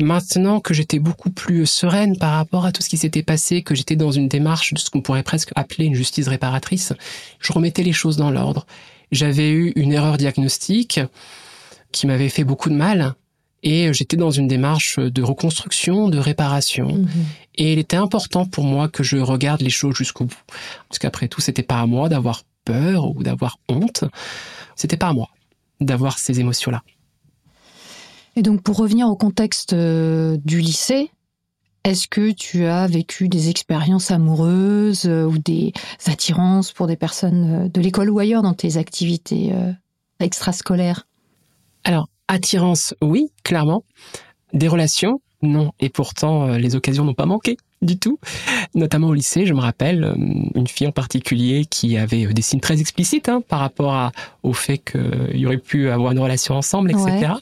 maintenant que j'étais beaucoup plus sereine par rapport à tout ce qui s'était passé, que j'étais dans une démarche de ce qu'on pourrait presque appeler une justice réparatrice, je remettais les choses dans l'ordre. J'avais eu une erreur diagnostique qui m'avait fait beaucoup de mal et j'étais dans une démarche de reconstruction, de réparation. Mhm. Et il était important pour moi que je regarde les choses jusqu'au bout. Parce qu'après tout, c'était pas à moi d'avoir peur ou d'avoir honte. C'était pas à moi d'avoir ces émotions-là. Et donc, pour revenir au contexte euh, du lycée, est-ce que tu as vécu des expériences amoureuses euh, ou des attirances pour des personnes euh, de l'école ou ailleurs dans tes activités extrascolaires? Alors, attirance, oui, clairement. Des relations, non. Et pourtant, les occasions n'ont pas manqué du tout. Notamment au lycée, je me rappelle, une fille en particulier qui avait des signes très explicites hein, par rapport à, au fait qu'il y aurait pu avoir une relation ensemble, etc.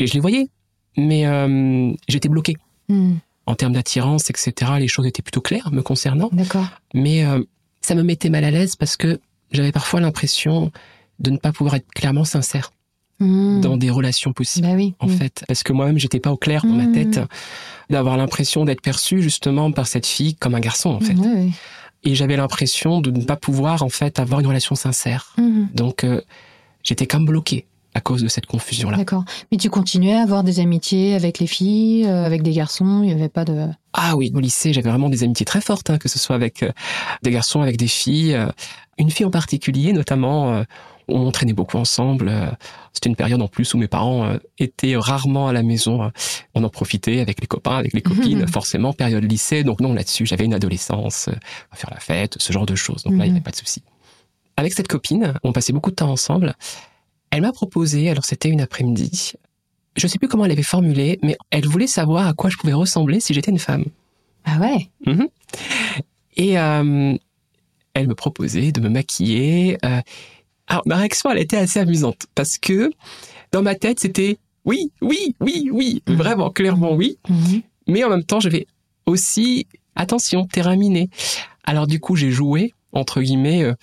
Et je les voyais, mais euh, j'étais bloqué. Hmm, En termes d'attirance, etc., les choses étaient plutôt claires me concernant. D'accord. Mais euh, ça me mettait mal à l'aise parce que j'avais parfois l'impression de ne pas pouvoir être clairement sincère Hmm. dans des relations possibles. Bah oui. en hmm. fait, parce que moi-même j'étais pas au clair dans ma tête, d'avoir l'impression d'être perçu justement par cette fille comme un garçon en fait, et j'avais l'impression de ne pas pouvoir en fait avoir une relation sincère. Donc euh, j'étais comme bloqué à cause de cette confusion là. D'accord. Mais tu continuais à avoir des amitiés avec les filles, euh, avec des garçons, il n'y avait pas de... Ah oui, au lycée j'avais vraiment des amitiés très fortes, hein, que ce soit avec euh, des garçons, avec des filles, euh, une fille en particulier notamment. euh, on traînait beaucoup ensemble. euh, C'était une période en plus où mes parents euh, étaient rarement à la maison. On en profitait avec les copains, avec les copines, Mhm. forcément, période lycée. Donc non, là-dessus, j'avais une adolescence, euh, à faire la fête, ce genre de choses. Donc là, il n'y Mhm. avait pas de souci. Avec cette copine, on passait beaucoup de temps ensemble. Elle m'a proposé, alors c'était une après-midi, je sais plus comment elle avait formulé, mais elle voulait savoir à quoi je pouvais ressembler si j'étais une femme. Ah ouais? Et euh, elle me proposait de me maquiller. euh. Alors ma réaction, elle était assez amusante parce que dans ma tête, c'était oui, oui, oui, oui, Mhm. vraiment, clairement oui. Mhm. Mais en même temps, j'avais aussi attention, terrain miné. Alors du coup, j'ai joué entre guillemets euh,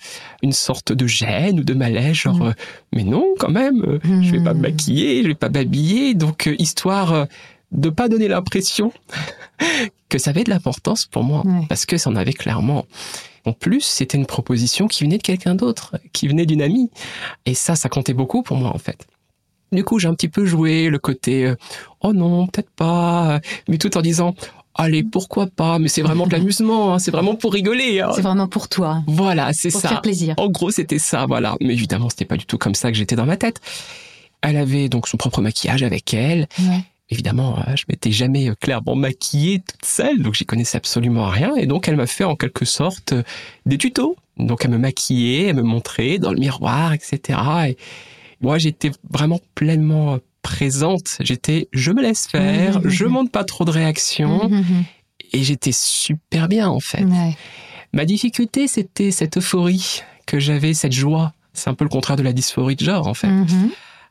une sorte de gêne ou de malaise, genre Mhm. euh, mais non, quand même, euh, je vais pas me maquiller, je vais pas m'habiller, donc histoire de pas donner l'impression que ça avait de l'importance pour moi, Ouais. parce que ça en avait clairement. En plus, c'était une proposition qui venait de quelqu'un d'autre, qui venait d'une amie, et ça, ça comptait beaucoup pour moi en fait. Du coup, j'ai un petit peu joué le côté euh, oh non, peut-être pas, mais tout en disant allez, pourquoi pas, mais c'est vraiment de l'amusement, hein, c'est vraiment pour rigoler. hein. C'est vraiment pour toi, Voilà, c'est pour ça. faire plaisir. En gros, c'était ça, voilà. Mais évidemment, c'était pas du tout comme ça que j'étais dans ma tête. Elle avait donc son propre maquillage avec elle. Ouais. Évidemment, euh, je m'étais jamais euh, clairement maquillée toute seule, donc j'y connaissais absolument rien. Et donc, elle m'a fait en quelque sorte euh, des tutos. Donc, à me maquiller, à me montrer dans le miroir, etc. Et moi, j'étais vraiment pleinement présente. J'étais, je me laisse faire, Mhm. je montre pas trop de réactions. Mhm. Et j'étais super bien, en fait. Ouais. Ma difficulté, c'était cette euphorie que j'avais, cette joie. C'est un peu le contraire de la dysphorie de genre, en fait.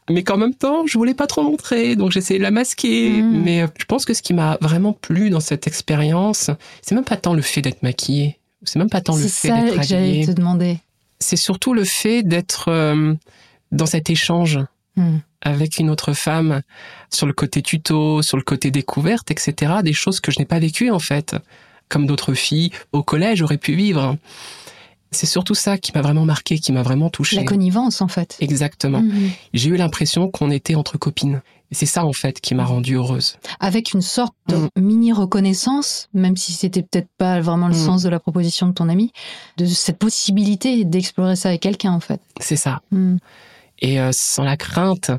Mais qu'en même temps, je voulais pas trop montrer, donc j'essayais de la masquer. Mais euh, je pense que ce qui m'a vraiment plu dans cette expérience, c'est même pas tant le fait d'être maquillée. C'est même pas tant le C'est fait ça d'être que j'allais habillée. te demander. C'est surtout le fait d'être euh, dans cet échange Mhm. avec une autre femme sur le côté tuto, sur le côté découverte, etc. Des choses que je n'ai pas vécues en fait, comme d'autres filles au collège auraient pu vivre. C'est surtout ça qui m'a vraiment marqué, qui m'a vraiment touché. La connivence, en fait. Exactement. Mhm. J'ai eu l'impression qu'on était entre copines. C'est ça en fait qui m'a rendue heureuse. Avec une sorte de Mhm. mini reconnaissance, même si c'était peut-être pas vraiment le sens de la proposition de ton ami, de cette possibilité d'explorer ça avec quelqu'un, en fait. C'est ça. Et euh, sans la crainte,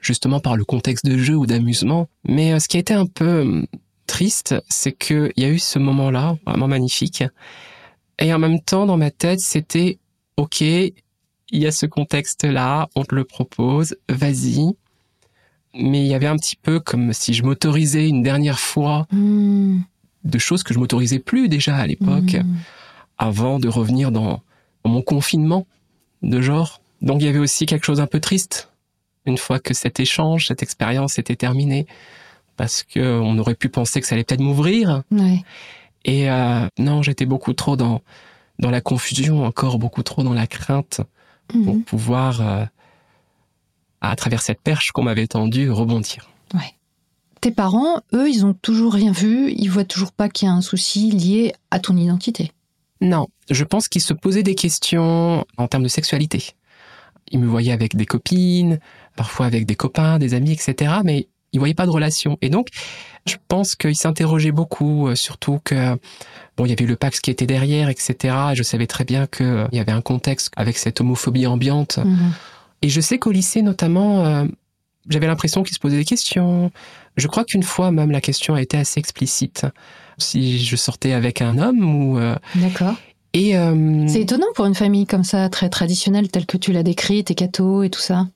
justement par le contexte de jeu ou d'amusement. Mais euh, ce qui a été un peu hum, triste, c'est qu'il y a eu ce moment-là, vraiment magnifique. Et en même temps, dans ma tête, c'était, OK, il y a ce contexte-là, on te le propose, vas-y. Mais il y avait un petit peu comme si je m'autorisais une dernière fois Mhm. de choses que je m'autorisais plus déjà à l'époque, Mhm. avant de revenir dans, dans mon confinement de genre. Donc il y avait aussi quelque chose un peu triste une fois que cet échange, cette expérience était terminée, parce que on aurait pu penser que ça allait peut-être m'ouvrir. Ouais. Et euh, non, j'étais beaucoup trop dans dans la confusion, encore beaucoup trop dans la crainte pour Mhm. pouvoir, euh, à travers cette perche qu'on m'avait tendue, rebondir. Ouais. Tes parents, eux, ils ont toujours rien vu, ils voient toujours pas qu'il y a un souci lié à ton identité. Non, je pense qu'ils se posaient des questions en termes de sexualité. Ils me voyaient avec des copines, parfois avec des copains, des amis, etc. Mais ils voyaient pas de relation. Et donc, je pense qu'ils s'interrogeaient beaucoup, euh, surtout que bon, il y avait le Pax qui était derrière, etc. Et je savais très bien qu'il y avait un contexte avec cette homophobie ambiante. Mhm. Et je sais qu'au lycée, notamment, euh, j'avais l'impression qu'ils se posaient des questions. Je crois qu'une fois, même, la question a été assez explicite. Si je sortais avec un homme ou... euh, D'accord. Et euh, C'est étonnant pour une famille comme ça, très traditionnelle, telle que tu l'as décrite, et catho et tout ça.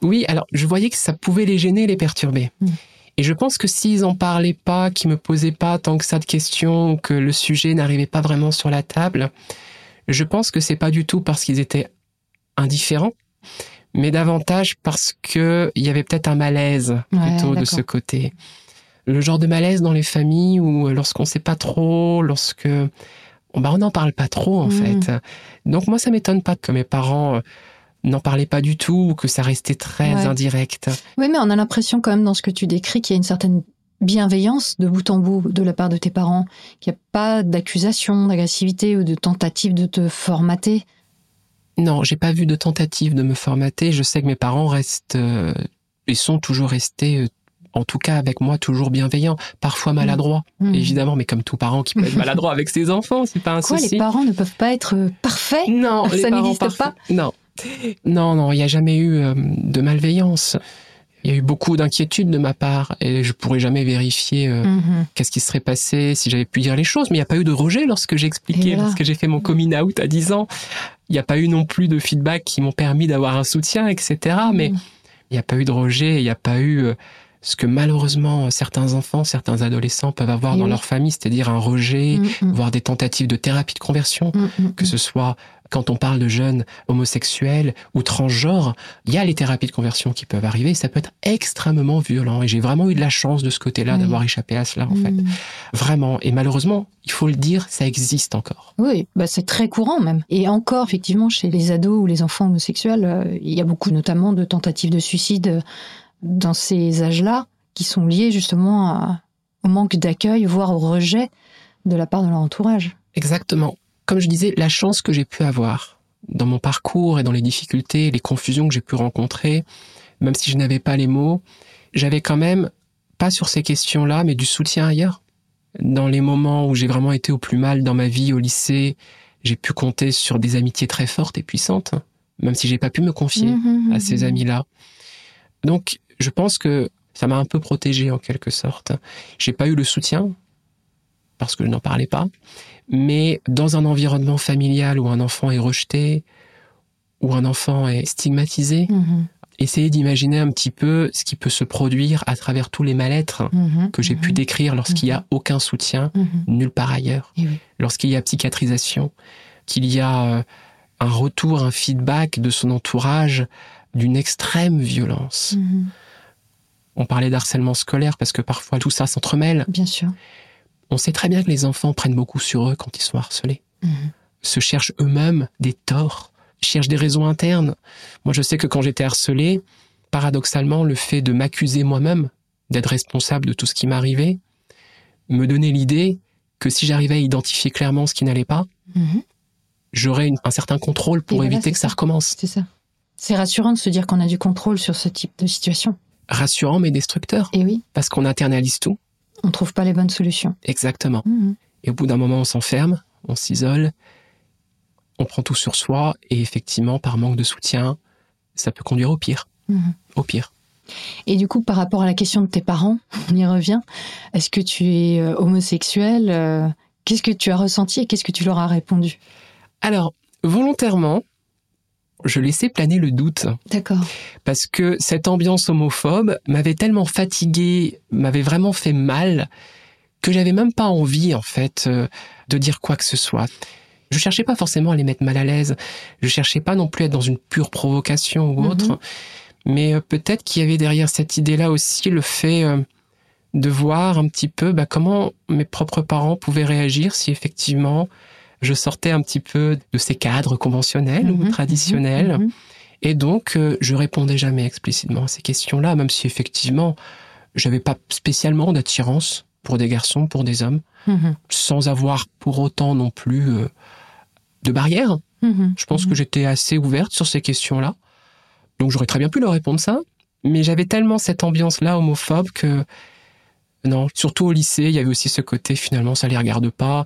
oui, alors je voyais que ça pouvait les gêner, les perturber. Mm. Et je pense que s'ils en parlaient pas, qu'ils me posaient pas tant que ça de questions, que le sujet n'arrivait pas vraiment sur la table, je pense que c'est pas du tout parce qu'ils étaient indifférents, mais davantage parce que il y avait peut-être un malaise Ouais, plutôt de ce côté. Le genre de malaise dans les familles où euh, lorsqu'on sait pas trop, lorsque bah, on n'en parle pas trop en Mm. fait. Donc moi ça m'étonne pas que mes parents euh, n'en parlaient pas du tout ou que ça restait très Ouais. indirect. Oui, mais on a l'impression quand même dans ce que tu décris qu'il y a une certaine bienveillance de bout en bout de la part de tes parents, qu'il n'y a pas d'accusation, d'agressivité ou de tentative de te formater. Non, j'ai pas vu de tentative de me formater. Je sais que mes parents restent euh, et sont toujours restés, euh, en tout cas avec moi, toujours bienveillants, parfois maladroits, Mhm. évidemment, mais comme tout parent qui peut être maladroit avec ses enfants, c'est pas un Quoi, souci. les parents ne peuvent pas être euh, parfaits? Non, Ça n'existe pas? Non, non, non, il n'y a jamais eu euh, de malveillance. Il y a eu beaucoup d'inquiétude de ma part et je pourrais jamais vérifier euh, Mhm. qu'est-ce qui serait passé si j'avais pu dire les choses. Mais il n'y a pas eu de rejet lorsque j'ai expliqué, lorsque j'ai fait mon coming out à 10 ans. Il n'y a pas eu non plus de feedback qui m'ont permis d'avoir un soutien, etc. Mais il n'y a pas eu de rejet, il n'y a pas eu euh, ce que malheureusement certains enfants, certains adolescents peuvent avoir Et dans oui. leur famille, c'est-à-dire un rejet, Mhm. voire des tentatives de thérapie de conversion Mhm. que ce soit quand on parle de jeunes homosexuels ou transgenres, il y a les thérapies de conversion qui peuvent arriver et ça peut être extrêmement violent. Et j'ai vraiment eu de la chance de ce côté-là Oui. d'avoir échappé à cela, en fait. Vraiment. Et malheureusement, il faut le dire, ça existe encore. Oui, bah c'est très courant même. Et encore, effectivement, chez les ados ou les enfants homosexuels, euh, il y a beaucoup notamment de tentatives de suicide euh, dans ces âges-là qui sont liées justement à- au manque d'accueil, voire au rejet de la part de leur entourage. Exactement. Comme je disais, la chance que j'ai pu avoir dans mon parcours et dans les difficultés, les confusions que j'ai pu rencontrer, même si je n'avais pas les mots, j'avais quand même, pas sur ces questions-là, mais du soutien ailleurs. Dans les moments où j'ai vraiment été au plus mal dans ma vie, au lycée, j'ai pu compter sur des amitiés très fortes et puissantes, même si j'ai pas pu me confier Mhm, à ces mhm. amis-là. Donc, je pense que ça m'a un peu protégé en quelque sorte. J'ai pas eu le soutien parce que je n'en parlais pas, mais dans un environnement familial où un enfant est rejeté, où un enfant est stigmatisé, Mhm, essayez d'imaginer un petit peu ce qui peut se produire à travers tous les mal-être mhm, que j'ai pu mhm, décrire lorsqu'il y a aucun soutien nulle part ailleurs, oui. lorsqu'il y a psychiatrisation, qu'il y a euh, un retour, un feedback de son entourage d'une extrême violence. On parlait d'harcèlement scolaire parce que parfois tout ça s'entremêle. Bien sûr. On sait très bien que les enfants prennent beaucoup sur eux quand ils sont harcelés, Mhm. se cherchent eux-mêmes des torts, cherchent des raisons internes. Moi, je sais que quand j'étais harcelé, paradoxalement, le fait de m'accuser moi-même d'être responsable de tout ce qui m'arrivait me donnait l'idée que si j'arrivais à identifier clairement ce qui n'allait pas, Mhm. j'aurais un certain contrôle pour Et éviter que ça ça. recommence. C'est ça. C'est rassurant de se dire qu'on a du contrôle sur ce type de situation. Rassurant mais destructeur, Et oui, parce qu'on internalise tout. on trouve pas les bonnes solutions. Exactement. Mhm. Et au bout d'un moment, on s'enferme, on s'isole, on prend tout sur soi, et effectivement, par manque de soutien, ça peut conduire au pire. Mhm. Au pire. Et du coup, par rapport à la question de tes parents, on y revient. Est-ce que tu es euh, homosexuel euh, Qu'est-ce que tu as ressenti et qu'est-ce que tu leur as répondu? Alors, volontairement, je laissais planer le doute, D'accord. parce que cette ambiance homophobe m'avait tellement fatigué, m'avait vraiment fait mal, que j'avais même pas envie, en fait, euh, de dire quoi que ce soit. Je cherchais pas forcément à les mettre mal à l'aise, je cherchais pas non plus à être dans une pure provocation ou Mhm. autre, Mais euh, peut-être qu'il y avait derrière cette idée-là aussi le fait euh, de voir un petit peu bah, comment mes propres parents pouvaient réagir si effectivement je sortais un petit peu de ces cadres conventionnels ou Mhm, traditionnels. mhm, mhm. Et donc, euh, je répondais jamais explicitement à ces questions-là, même si effectivement, j'avais pas spécialement d'attirance pour des garçons, pour des hommes, sans avoir pour autant non plus euh, de barrière. Je pense que j'étais assez ouverte sur ces questions-là. Donc, j'aurais très bien pu leur répondre ça. Mais j'avais tellement cette ambiance-là homophobe que, non, surtout au lycée, il y avait aussi ce côté, finalement, ça les regarde pas.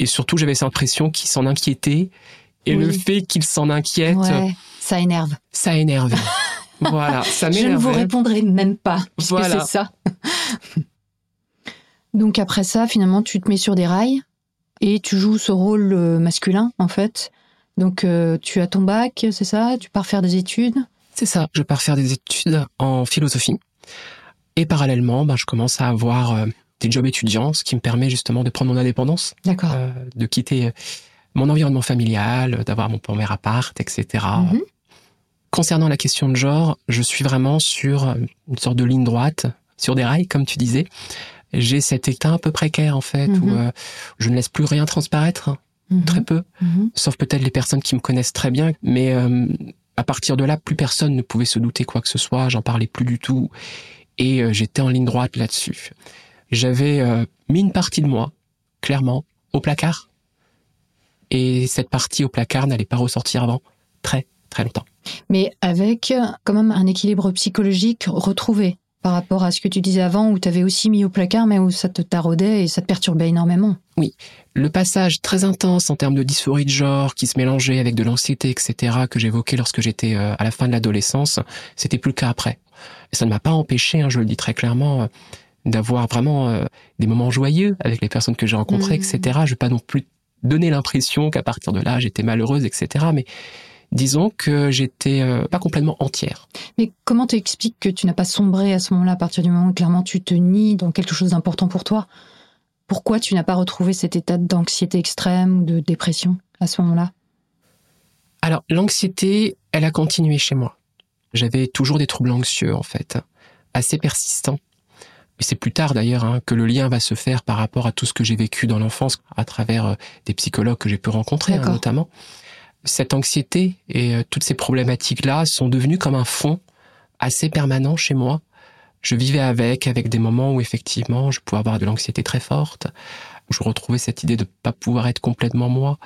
Et surtout, j'avais cette impression qu'ils s'en inquiétaient. Et Oui. le fait qu'ils s'en inquiètent, Ouais, ça énerve. ça énervait. voilà, ça Je ne vous m'énervait. répondrai même pas, puisque Voilà. c'est ça. Donc après ça, finalement, tu te mets sur des rails et tu joues ce rôle euh, masculin, en fait. Donc euh, tu as ton bac, c'est ça? Tu pars faire des études? C'est ça, je pars faire des études en philosophie. Et parallèlement, ben, je commence à avoir euh, des jobs étudiants, ce qui me permet justement de prendre mon indépendance, D'accord. euh, de quitter euh, mon environnement familial, euh, d'avoir mon premier appart, etc. Mhm. Concernant la question de genre, je suis vraiment sur une sorte de ligne droite, sur des rails, comme tu disais. J'ai cet état un peu précaire, en fait, où Mhm. euh, je ne laisse plus rien transparaître, Mhm, très peu sauf peut-être les personnes qui me connaissent très bien. Mais euh, à partir de là, plus personne ne pouvait se douter quoi que ce soit. J'en parlais plus du tout. Et j'étais en ligne droite là-dessus. J'avais euh, mis une partie de moi, clairement, au placard. Et cette partie au placard n'allait pas ressortir avant très, très longtemps. Mais avec euh, quand même un équilibre psychologique retrouvé par rapport à ce que tu disais avant, où tu avais aussi mis au placard, mais où ça te taraudait et ça te perturbait énormément. Le passage très intense en termes de dysphorie de genre qui se mélangeait avec de l'anxiété, etc., que j'évoquais lorsque j'étais euh, à la fin de l'adolescence, c'était plus le cas après. Et ça ne m'a pas empêché, hein, je le dis très clairement, euh, d'avoir vraiment euh, des moments joyeux avec les personnes que j'ai rencontrées, Mhm. etc. Je vais pas non plus donner l'impression qu'à partir de là, j'étais malheureuse, etc. Mais disons que j'étais euh, pas complètement entière. Mais comment tu expliques que tu n'as pas sombré à ce moment-là, à partir du moment où clairement tu te nies dans quelque chose d'important pour toi? Pourquoi tu n'as pas retrouvé cet état d'anxiété extrême ou de dépression à ce moment-là? Alors, l'anxiété, elle a continué chez moi. J'avais toujours des troubles anxieux, en fait, assez persistants. Et c'est plus tard, d'ailleurs, hein, que le lien va se faire par rapport à tout ce que j'ai vécu dans l'enfance, à travers euh, des psychologues que j'ai pu rencontrer, hein, notamment. Cette anxiété et euh, toutes ces problématiques-là sont devenues comme un fond assez permanent chez moi. Je vivais avec, avec des moments où, effectivement, je pouvais avoir de l'anxiété très forte, où je retrouvais cette idée de pas pouvoir être complètement moi.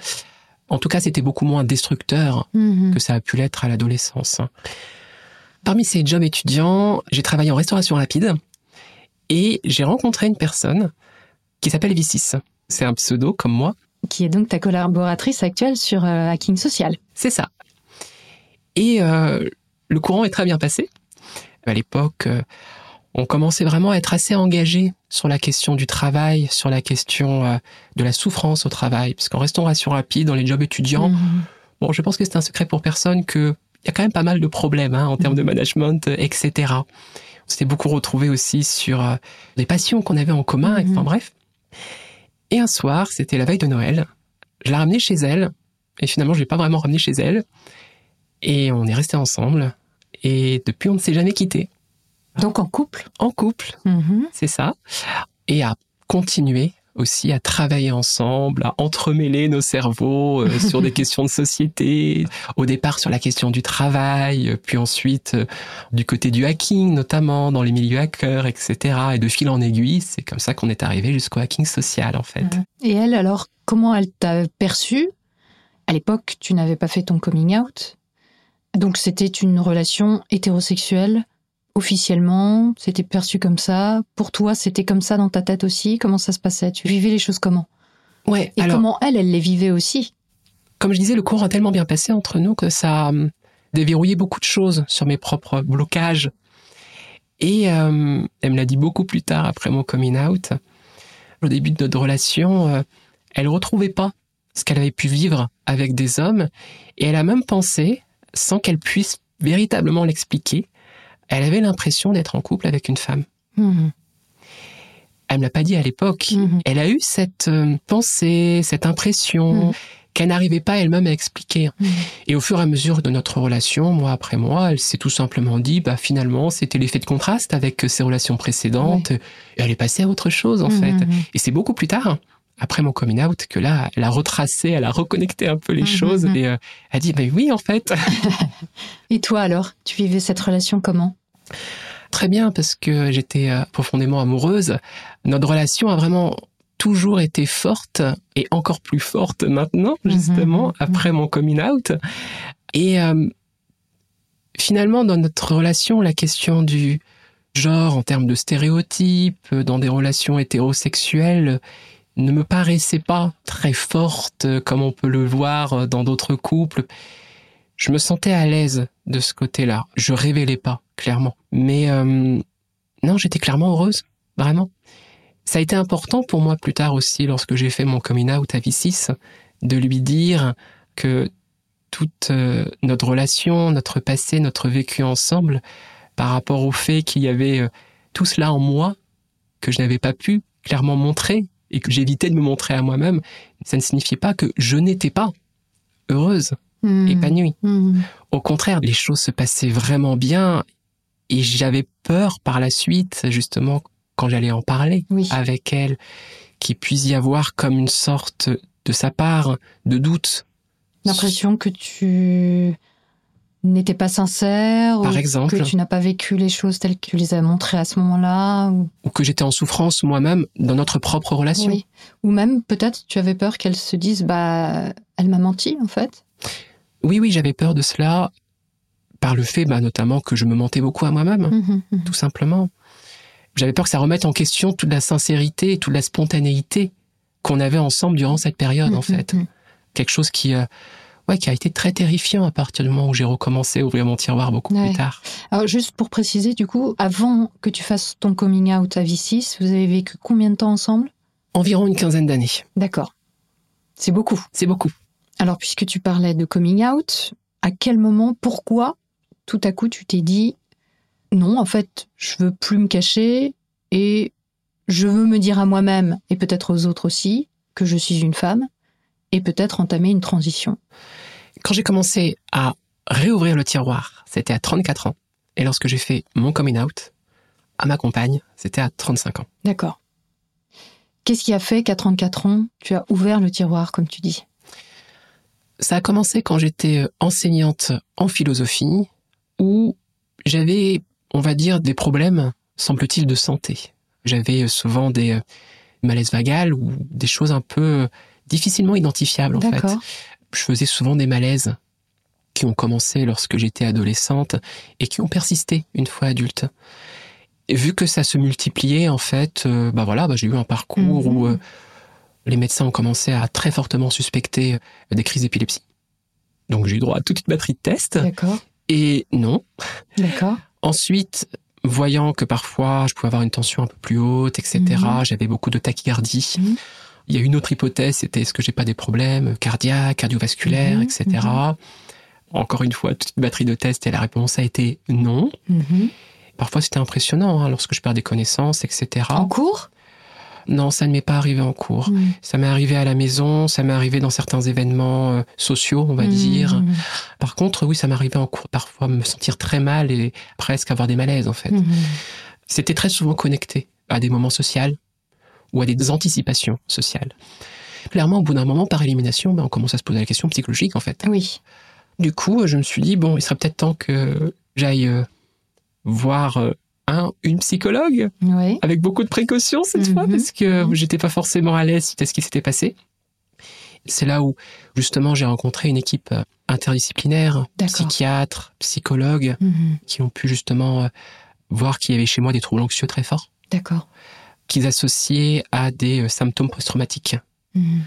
En tout cas, c'était beaucoup moins destructeur Mhm. que ça a pu l'être à l'adolescence. Parmi ces jobs étudiants, j'ai travaillé en restauration rapide et j'ai rencontré une personne qui s'appelle Vicis. C'est un pseudo comme moi. Qui est donc ta collaboratrice actuelle sur euh, Hacking Social. C'est ça. Et euh, le courant est très bien passé. À l'époque, euh, on commençait vraiment à être assez engagé sur la question du travail, sur la question de la souffrance au travail, puisqu'en restauration rapide, dans les jobs étudiants, Mhm. Bon, je pense que c'est un secret pour personne que il y a quand même pas mal de problèmes hein, en termes de management, etc. On s'était beaucoup retrouvé aussi sur euh, des passions qu'on avait en commun, et- Mhm. enfin bref. Et un soir, c'était la veille de Noël, je l'ai ramenée chez elle, et finalement, je l'ai pas vraiment ramenée chez elle, et on est restés ensemble, et depuis, on ne s'est jamais quittés. Donc en couple? En couple, Mhm. c'est ça, et à continuer aussi à travailler ensemble, à entremêler nos cerveaux euh, sur des questions de société, au départ sur la question du travail, euh, puis ensuite euh, du côté du hacking, notamment dans les milieux hackers, etc. Et de fil en aiguille, c'est comme ça qu'on est arrivé jusqu'au hacking social, en fait. Et elle, alors, comment elle t'a perçu À l'époque, tu n'avais pas fait ton coming out. Donc c'était une relation hétérosexuelle officiellement, c'était perçu comme ça. Pour toi, c'était comme ça dans ta tête aussi? Comment ça se passait? Tu vivais les choses comment? Ouais, Et alors, comment elle, elle les vivait aussi? Comme je disais, le cours a tellement bien passé entre nous que ça a hum, déverrouillé beaucoup de choses sur mes propres blocages. Et euh, elle me l'a dit beaucoup plus tard, après mon coming out. Au début de notre relation, euh, elle retrouvait pas ce qu'elle avait pu vivre avec des hommes. Et elle a même pensé, sans qu'elle puisse véritablement l'expliquer, elle avait l'impression d'être en couple avec une femme. Mhm. Elle me l'a pas dit à l'époque. Mhm. Elle a eu cette euh, pensée, cette impression Mhm. qu'elle n'arrivait pas elle-même à expliquer. Et au fur et à mesure de notre relation, mois après mois, elle s'est tout simplement dit, bah finalement, c'était l'effet de contraste avec ses relations précédentes. Et elle est passée à autre chose, en fait. Et c'est beaucoup plus tard, après mon coming out, que là, elle a retracé, elle a reconnecté un peu les Mhm, choses mhm. et euh, elle a dit, mais oui, en fait, Et toi alors, tu vivais cette relation comment? Très bien, parce que j'étais euh, profondément amoureuse. Notre relation a vraiment toujours été forte et encore plus forte maintenant, Mhm, justement, mhm. après mon coming out. Et euh, finalement, dans notre relation, la question du genre en termes de stéréotypes, dans des relations hétérosexuelles, ne me paraissait pas très forte euh, comme on peut le voir euh, dans d'autres couples. Je me sentais à l'aise de ce côté-là. Je révélais pas, clairement. Mais euh, non, j'étais clairement heureuse, vraiment. Ça a été important pour moi plus tard aussi, lorsque j'ai fait mon coming out à V6, de lui dire que toute euh, notre relation, notre passé, notre vécu ensemble, par rapport au fait qu'il y avait tout cela en moi que je n'avais pas pu clairement montrer et que j'évitais de me montrer à moi-même, ça ne signifiait pas que je n'étais pas heureuse, Mhm. épanouie. Mhm. Au contraire, les choses se passaient vraiment bien et j'avais peur par la suite, justement, quand j'allais en parler Oui. avec elle, qu'il puisse y avoir comme une sorte de sa part de doute. L'impression que tu n'étais pas sincère Par ou exemple. que tu n'as pas vécu les choses telles que tu les as montrées à ce moment-là ou... Ou que j'étais en souffrance moi-même dans notre propre relation. Oui. Ou même peut-être tu avais peur qu'elle se dise bah elle m'a menti en fait. Oui, oui, j'avais peur de cela par le fait, bah, notamment, que je me mentais beaucoup à moi-même, Mhm, mhm. tout simplement. J'avais peur que ça remette en question toute la sincérité et toute la spontanéité qu'on avait ensemble durant cette période, en fait. Quelque chose qui, euh, ouais, qui a été très terrifiant à partir du moment où j'ai recommencé à ouvrir mon tiroir beaucoup Ouais. plus tard. Alors juste pour préciser du coup, avant que tu fasses ton coming out à V6, vous avez vécu combien de temps ensemble? Environ une quinzaine d'années. D'accord. C'est beaucoup. C'est beaucoup. Alors puisque tu parlais de coming out, à quel moment, pourquoi tout à coup tu t'es dit non, en fait, je veux plus me cacher et je veux me dire à moi-même et peut-être aux autres aussi que je suis une femme? Et peut-être entamer une transition. Quand j'ai commencé à réouvrir le tiroir, c'était à 34 ans. Et lorsque j'ai fait mon coming out à ma compagne, c'était à 35 ans. D'accord. Qu'est-ce qui a fait qu'à 34 ans, tu as ouvert le tiroir, comme tu dis? Ça a commencé quand j'étais euh, enseignante en philosophie, où j'avais, on va dire, des problèmes, semble-t-il, de santé. J'avais euh, souvent des euh, malaises vagales ou des choses un peu difficilement identifiables, en fait. Je faisais souvent des malaises qui ont commencé lorsque j'étais adolescente et qui ont persisté une fois adulte. Et vu que ça se multipliait, en fait, euh, bah voilà, bah j'ai eu un parcours Mhm. où euh, les médecins ont commencé à très fortement suspecter euh, des crises d'épilepsie. Donc j'ai eu droit à toute une batterie de tests. D'accord. Et non. D'accord. Ensuite, voyant que parfois je pouvais avoir une tension un peu plus haute, etc., Mhm. j'avais beaucoup de tachycardie. Mhm. Il y a une autre hypothèse, c'était est-ce que j'ai pas des problèmes cardiaques, cardiovasculaires, Mhm. etc. Mhm. Encore une fois, toute une batterie de tests et la réponse a été non. Mhm. Parfois c'était impressionnant hein, lorsque je perds des connaissances, etc. En cours? Non, ça ne m'est pas arrivé en cours. Ça m'est arrivé à la maison, ça m'est arrivé dans certains événements euh, sociaux, on va dire. Par contre, oui, ça m'est arrivé en cours parfois me sentir très mal et presque avoir des malaises en fait. C'était très souvent connecté à des moments sociaux ou à des anticipations sociales. Clairement, au bout d'un moment, par élimination, ben, on commence à se poser la question psychologique en fait. Oui. Du coup, je me suis dit bon, il serait peut-être temps que j'aille euh, voir euh, un, une psychologue Oui. avec beaucoup de précautions cette fois Mhm. parce que Mhm. j'étais pas forcément à l'aise suite à ce qui s'était passé. C'est là où justement j'ai rencontré une équipe euh, interdisciplinaire, D'accord. psychiatres, psychologues, Mhm. qui ont pu justement voir qu'il y avait chez moi des troubles anxieux très forts, D'accord. Qu'ils associaient à des euh, symptômes post-traumatiques. Mhm.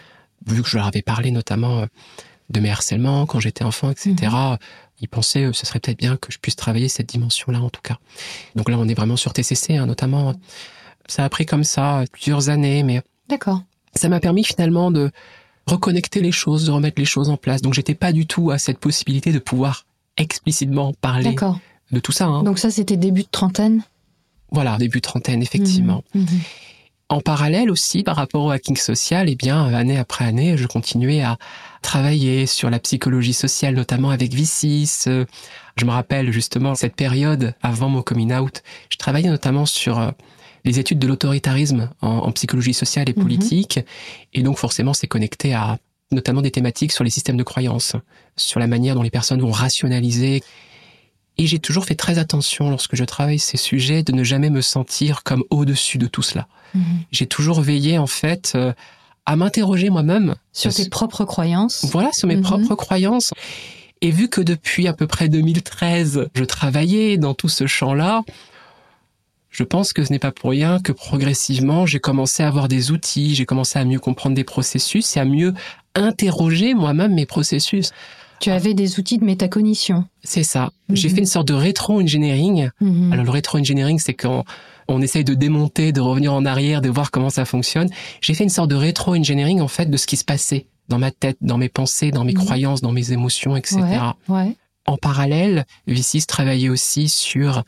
Vu que je leur avais parlé notamment euh, de mes harcèlements quand j'étais enfant, etc., Mhm. ils pensaient que ce serait peut-être bien que je puisse travailler cette dimension-là en tout cas. Donc là, on est vraiment sur TCC, hein, notamment. Ça a pris comme ça euh, plusieurs années, mais D'accord. ça m'a permis finalement de reconnecter les choses, de remettre les choses en place. Donc j'étais pas du tout à cette possibilité de pouvoir explicitement parler de tout ça. hein. Donc ça, c'était début de trentaine Voilà, début trentaine, effectivement. Mhm. Mhm. En parallèle aussi, par rapport au hacking social, eh bien, année après année, je continuais à travailler sur la psychologie sociale, notamment avec V6. Je me rappelle justement cette période avant mon coming out. Je travaillais notamment sur euh, les études de l'autoritarisme en, psychologie sociale et mhm. politique. Et donc, forcément, c'est connecté à notamment des thématiques sur les systèmes de croyance, sur la manière dont les personnes vont rationaliser. Et j'ai toujours fait très attention lorsque je travaille ces sujets de ne jamais me sentir comme au-dessus de tout cela. Mhm. J'ai toujours veillé en fait euh, à m'interroger moi-même sur tes propres croyances. Voilà, sur mes mhm. propres croyances. Et vu que depuis à peu près 2013, je travaillais dans tout ce champ-là, je pense que ce n'est pas pour rien que progressivement, j'ai commencé à avoir des outils, j'ai commencé à mieux comprendre des processus et à mieux interroger moi-même mes processus. Tu avais des outils de métacognition. C'est ça. J'ai mhm. fait une sorte de rétro-engineering. Mhm. Alors le rétro-engineering, c'est quand on essaye de démonter, de revenir en arrière, de voir comment ça fonctionne. J'ai fait une sorte de rétro-engineering en fait de ce qui se passait dans ma tête, dans mes pensées, dans mes mhm. croyances, dans mes émotions, etc. En parallèle, Vicis travaillait aussi sur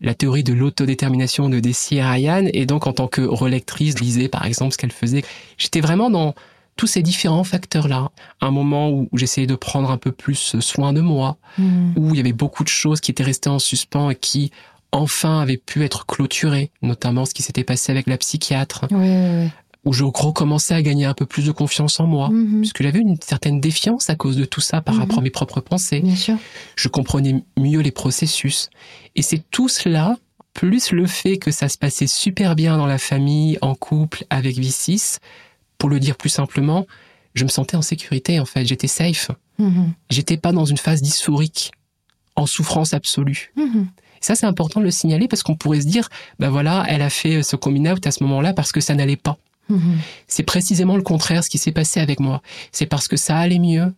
la théorie de l'autodétermination de Desi et Ryan. Et donc, en tant que relectrice, je lisais par exemple ce qu'elle faisait. J'étais vraiment dans tous ces différents facteurs-là. Un moment où, j'essayais de prendre un peu plus soin de moi, hmm. où il y avait beaucoup de choses qui étaient restées en suspens et qui, enfin, avaient pu être clôturées, notamment ce qui s'était passé avec la psychiatre. où je recommençais à gagner un peu plus de confiance en moi, hmm. puisque j'avais une certaine défiance à cause de tout ça par hmm. rapport à mes propres pensées. Bien sûr. Je comprenais mieux les processus. Et c'est tout cela, plus le fait que ça se passait super bien dans la famille, en couple, avec V6, pour le dire plus simplement, je me sentais en sécurité en fait, j'étais safe. Mm-hmm. J'étais pas dans une phase dysphorique, en souffrance absolue. Mm-hmm. Ça c'est important de le signaler parce qu'on pourrait se dire, ben voilà, elle a fait ce coming out à ce moment-là parce que ça n'allait pas. Mm-hmm. C'est précisément le contraire ce qui s'est passé avec moi. C'est parce que ça allait mieux,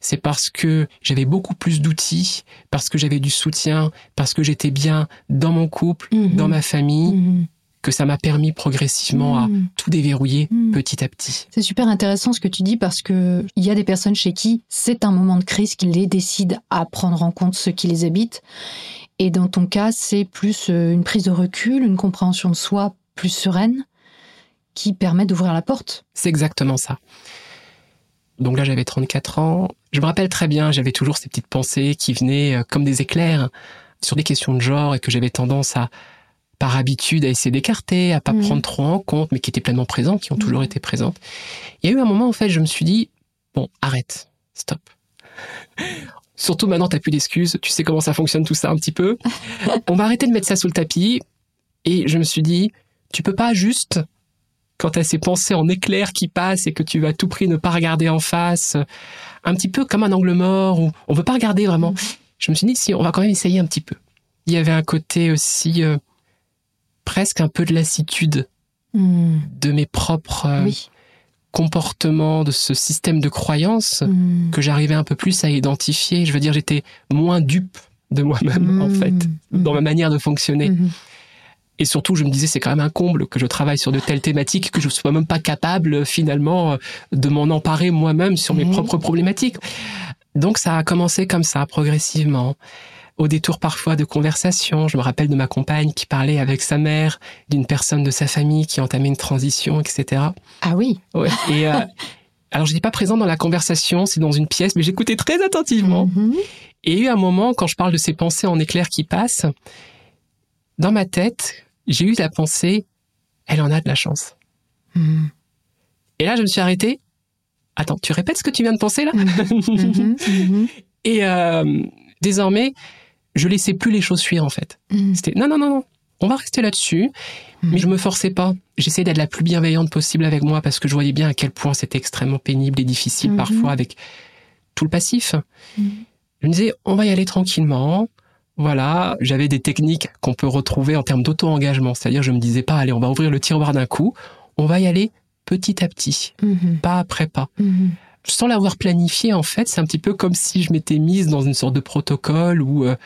c'est parce que j'avais beaucoup plus d'outils, parce que j'avais du soutien, parce que j'étais bien dans mon couple, dans ma famille, que ça m'a permis progressivement à hmm. tout déverrouiller hmm. petit à petit. C'est super intéressant ce que tu dis parce que il y a des personnes chez qui c'est un moment de crise qui les décide à prendre en compte ce qui les habite. Et dans ton cas, c'est plus euh, une prise de recul, une compréhension de soi plus sereine qui permet d'ouvrir la porte. C'est exactement ça. Donc là, j'avais 34 ans. Je me rappelle très bien, j'avais toujours ces petites pensées qui venaient euh, comme des éclairs sur des questions de genre et que j'avais tendance à par habitude à essayer d'écarter, à pas mm. prendre trop en compte, mais qui étaient pleinement présentes, qui ont toujours mm. été présentes. Il y a eu un moment, en fait, je me suis dit, bon, arrête, stop. Surtout maintenant, t'as plus d'excuses, tu sais comment ça fonctionne tout ça un petit peu. On va arrêter de mettre ça sous le tapis. Et je me suis dit, tu peux pas juste, quand t'as ces pensées en éclair qui passent et que tu vas à tout prix ne pas regarder en face, un petit peu comme un angle mort où on veut pas regarder vraiment. Mm. Je me suis dit, si, on va quand même essayer un petit peu. Il y avait un côté aussi, euh, presque un peu de lassitude hmm. de mes propres euh, comportements, de ce système de croyances hmm. que j'arrivais un peu plus à identifier. Je veux dire, j'étais moins dupe de moi-même, en hmm. fait, dans ma manière de fonctionner. Et surtout, je me disais, c'est quand même un comble que je travaille sur de telles thématiques que je ne sois même pas capable, finalement, de m'en emparer moi-même sur mes propres problématiques. Donc, ça a commencé comme ça, progressivement au détour parfois de conversations. Je me rappelle de ma compagne qui parlait avec sa mère, d'une personne de sa famille qui entamait une transition, etc. Ah oui. Ouais. Et euh, alors, je n'étais pas présente dans la conversation, c'est dans une pièce, mais j'écoutais très attentivement. Mm-hmm. Et il y a eu un moment, quand je parle de ces pensées en éclair qui passent, dans ma tête, j'ai eu la pensée, elle en a de la chance. Mm. Et là, je me suis arrêtée. Attends, tu répètes ce que tu viens de penser là? Mm-hmm. Mm-hmm. Et euh, désormais, je laissais plus les choses fuir en fait. Mm. C'était non non non non, on va rester là-dessus, mm. mais je me forçais pas. J'essayais d'être la plus bienveillante possible avec moi parce que je voyais bien à quel point c'était extrêmement pénible et difficile mm-hmm. parfois avec tout le passif. Mm. Je me disais on va y aller tranquillement. Voilà, j'avais des techniques qu'on peut retrouver en termes d'auto-engagement, c'est-à-dire je me disais pas allez on va ouvrir le tiroir d'un coup, on va y aller petit à petit, mm-hmm. pas après pas. Mm-hmm sans l'avoir planifié, en fait, c'est un petit peu comme si je m'étais mise dans une sorte de protocole où euh,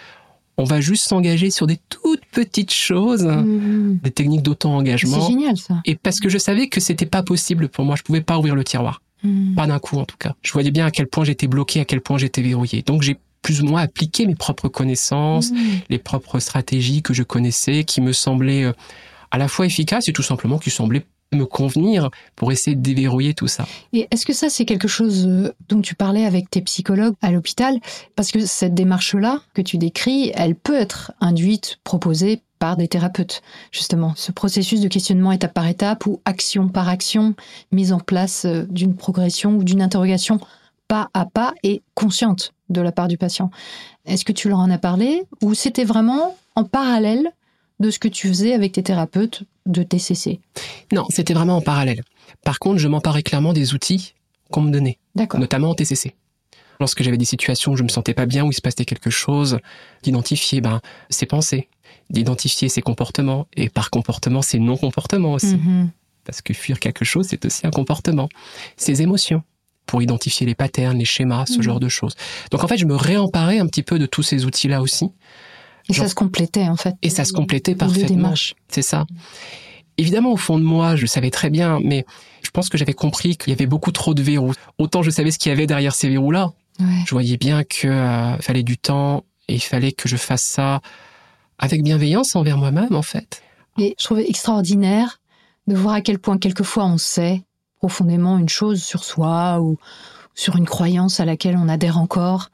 on va juste s'engager sur des toutes petites choses, mmh. des techniques d'auto-engagement. C'est génial ça. Et parce que je savais que c'était pas possible pour moi, je pouvais pas ouvrir le tiroir. Mmh. Pas d'un coup en tout cas. Je voyais bien à quel point j'étais bloqué, à quel point j'étais verrouillé. Donc j'ai plus ou moins appliqué mes propres connaissances, mmh. les propres stratégies que je connaissais, qui me semblaient euh, à la fois efficaces et tout simplement qui semblaient me convenir pour essayer de déverrouiller tout ça. Et est-ce que ça, c'est quelque chose euh, dont tu parlais avec tes psychologues à l'hôpital? Parce que cette démarche-là que tu décris, elle peut être induite, proposée par des thérapeutes, justement. Ce processus de questionnement étape par étape ou action par action, mise en place euh, d'une progression ou d'une interrogation pas à pas et consciente de la part du patient. Est-ce que tu leur en as parlé ou c'était vraiment en parallèle de ce que tu faisais avec tes thérapeutes de TCC Non, c'était vraiment en parallèle. Par contre, je m'emparais clairement des outils qu'on me donnait, notamment en TCC. Lorsque j'avais des situations où je me sentais pas bien, où il se passait quelque chose, d'identifier ben, ses pensées, d'identifier ses comportements, et par comportement, ses non-comportements aussi. Mm-hmm. Parce que fuir quelque chose, c'est aussi un comportement. Ses émotions, pour identifier les patterns, les schémas, ce mm-hmm. genre de choses. Donc en fait, je me réemparais un petit peu de tous ces outils-là aussi. Et ça se complétait en fait. Et ça se complétait parfaitement. C'est ça. Évidemment, au fond de moi, je savais très bien, mais je pense que j'avais compris qu'il y avait beaucoup trop de verrous. Autant je savais ce qu'il y avait derrière ces verrous-là. Je voyais bien qu'il euh, fallait du temps et il fallait que je fasse ça avec bienveillance envers moi-même, en fait. Et je trouvais extraordinaire de voir à quel point quelquefois on sait profondément une chose sur soi ou sur une croyance à laquelle on adhère encore,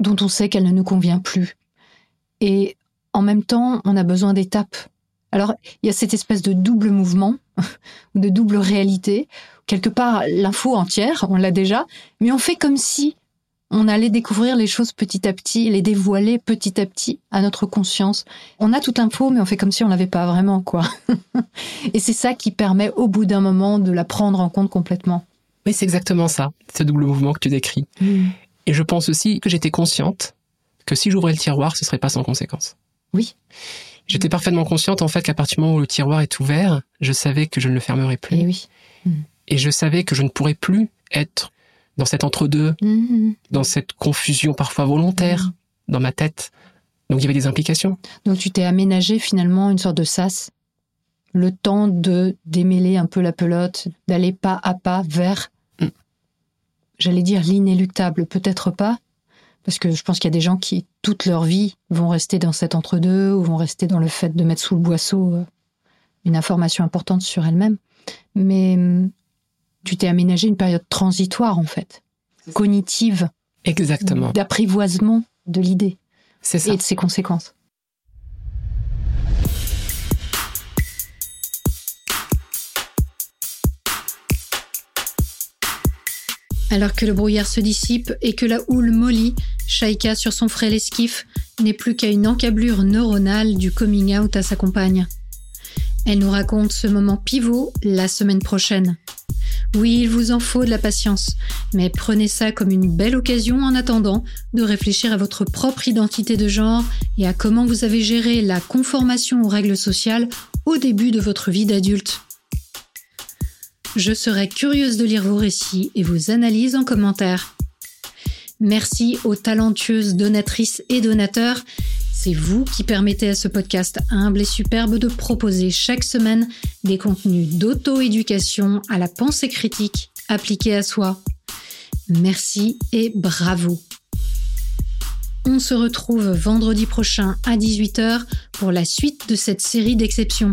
dont on sait qu'elle ne nous convient plus. Et en même temps, on a besoin d'étapes. Alors, il y a cette espèce de double mouvement, de double réalité. Quelque part, l'info entière, on l'a déjà, mais on fait comme si on allait découvrir les choses petit à petit, les dévoiler petit à petit à notre conscience. On a toute l'info, mais on fait comme si on l'avait pas vraiment, quoi. Et c'est ça qui permet, au bout d'un moment, de la prendre en compte complètement. Oui, c'est exactement ça, ce double mouvement que tu décris. Mm. Et je pense aussi que j'étais consciente que si j'ouvrais le tiroir, ce serait pas sans conséquence. Oui. J'étais parfaitement consciente, en fait, qu'à partir du moment où le tiroir est ouvert, je savais que je ne le fermerais plus. Et oui. Mm. Et je savais que je ne pourrais plus être dans cet entre-deux, mm-hmm. dans cette confusion parfois volontaire dans ma tête. Donc il y avait des implications. Donc tu t'es aménagé finalement une sorte de sas, le temps de démêler un peu la pelote, d'aller pas à pas vers, j'allais dire l'inéluctable, peut-être pas, parce que je pense qu'il y a des gens qui, toute leur vie, vont rester dans cet entre-deux ou vont rester dans le fait de mettre sous le boisseau euh, une information importante sur elle-même. Mais hum, tu t'es aménagé une période transitoire, en fait, cognitive. Exactement. D'apprivoisement de l'idée. C'est ça. Et de ses conséquences. Alors que le brouillard se dissipe et que la houle mollit, Shaika sur son frêle esquif n'est plus qu'à une encablure neuronale du coming out à sa compagne. Elle nous raconte ce moment pivot la semaine prochaine. Oui, il vous en faut de la patience, mais prenez ça comme une belle occasion en attendant de réfléchir à votre propre identité de genre et à comment vous avez géré la conformation aux règles sociales au début de votre vie d'adulte. Je serais curieuse de lire vos récits et vos analyses en commentaire. Merci aux talentueuses donatrices et donateurs. C'est vous qui permettez à ce podcast humble et superbe de proposer chaque semaine des contenus d'auto-éducation à la pensée critique appliquée à soi. Merci et bravo. On se retrouve vendredi prochain à 18h pour la suite de cette série d'exceptions.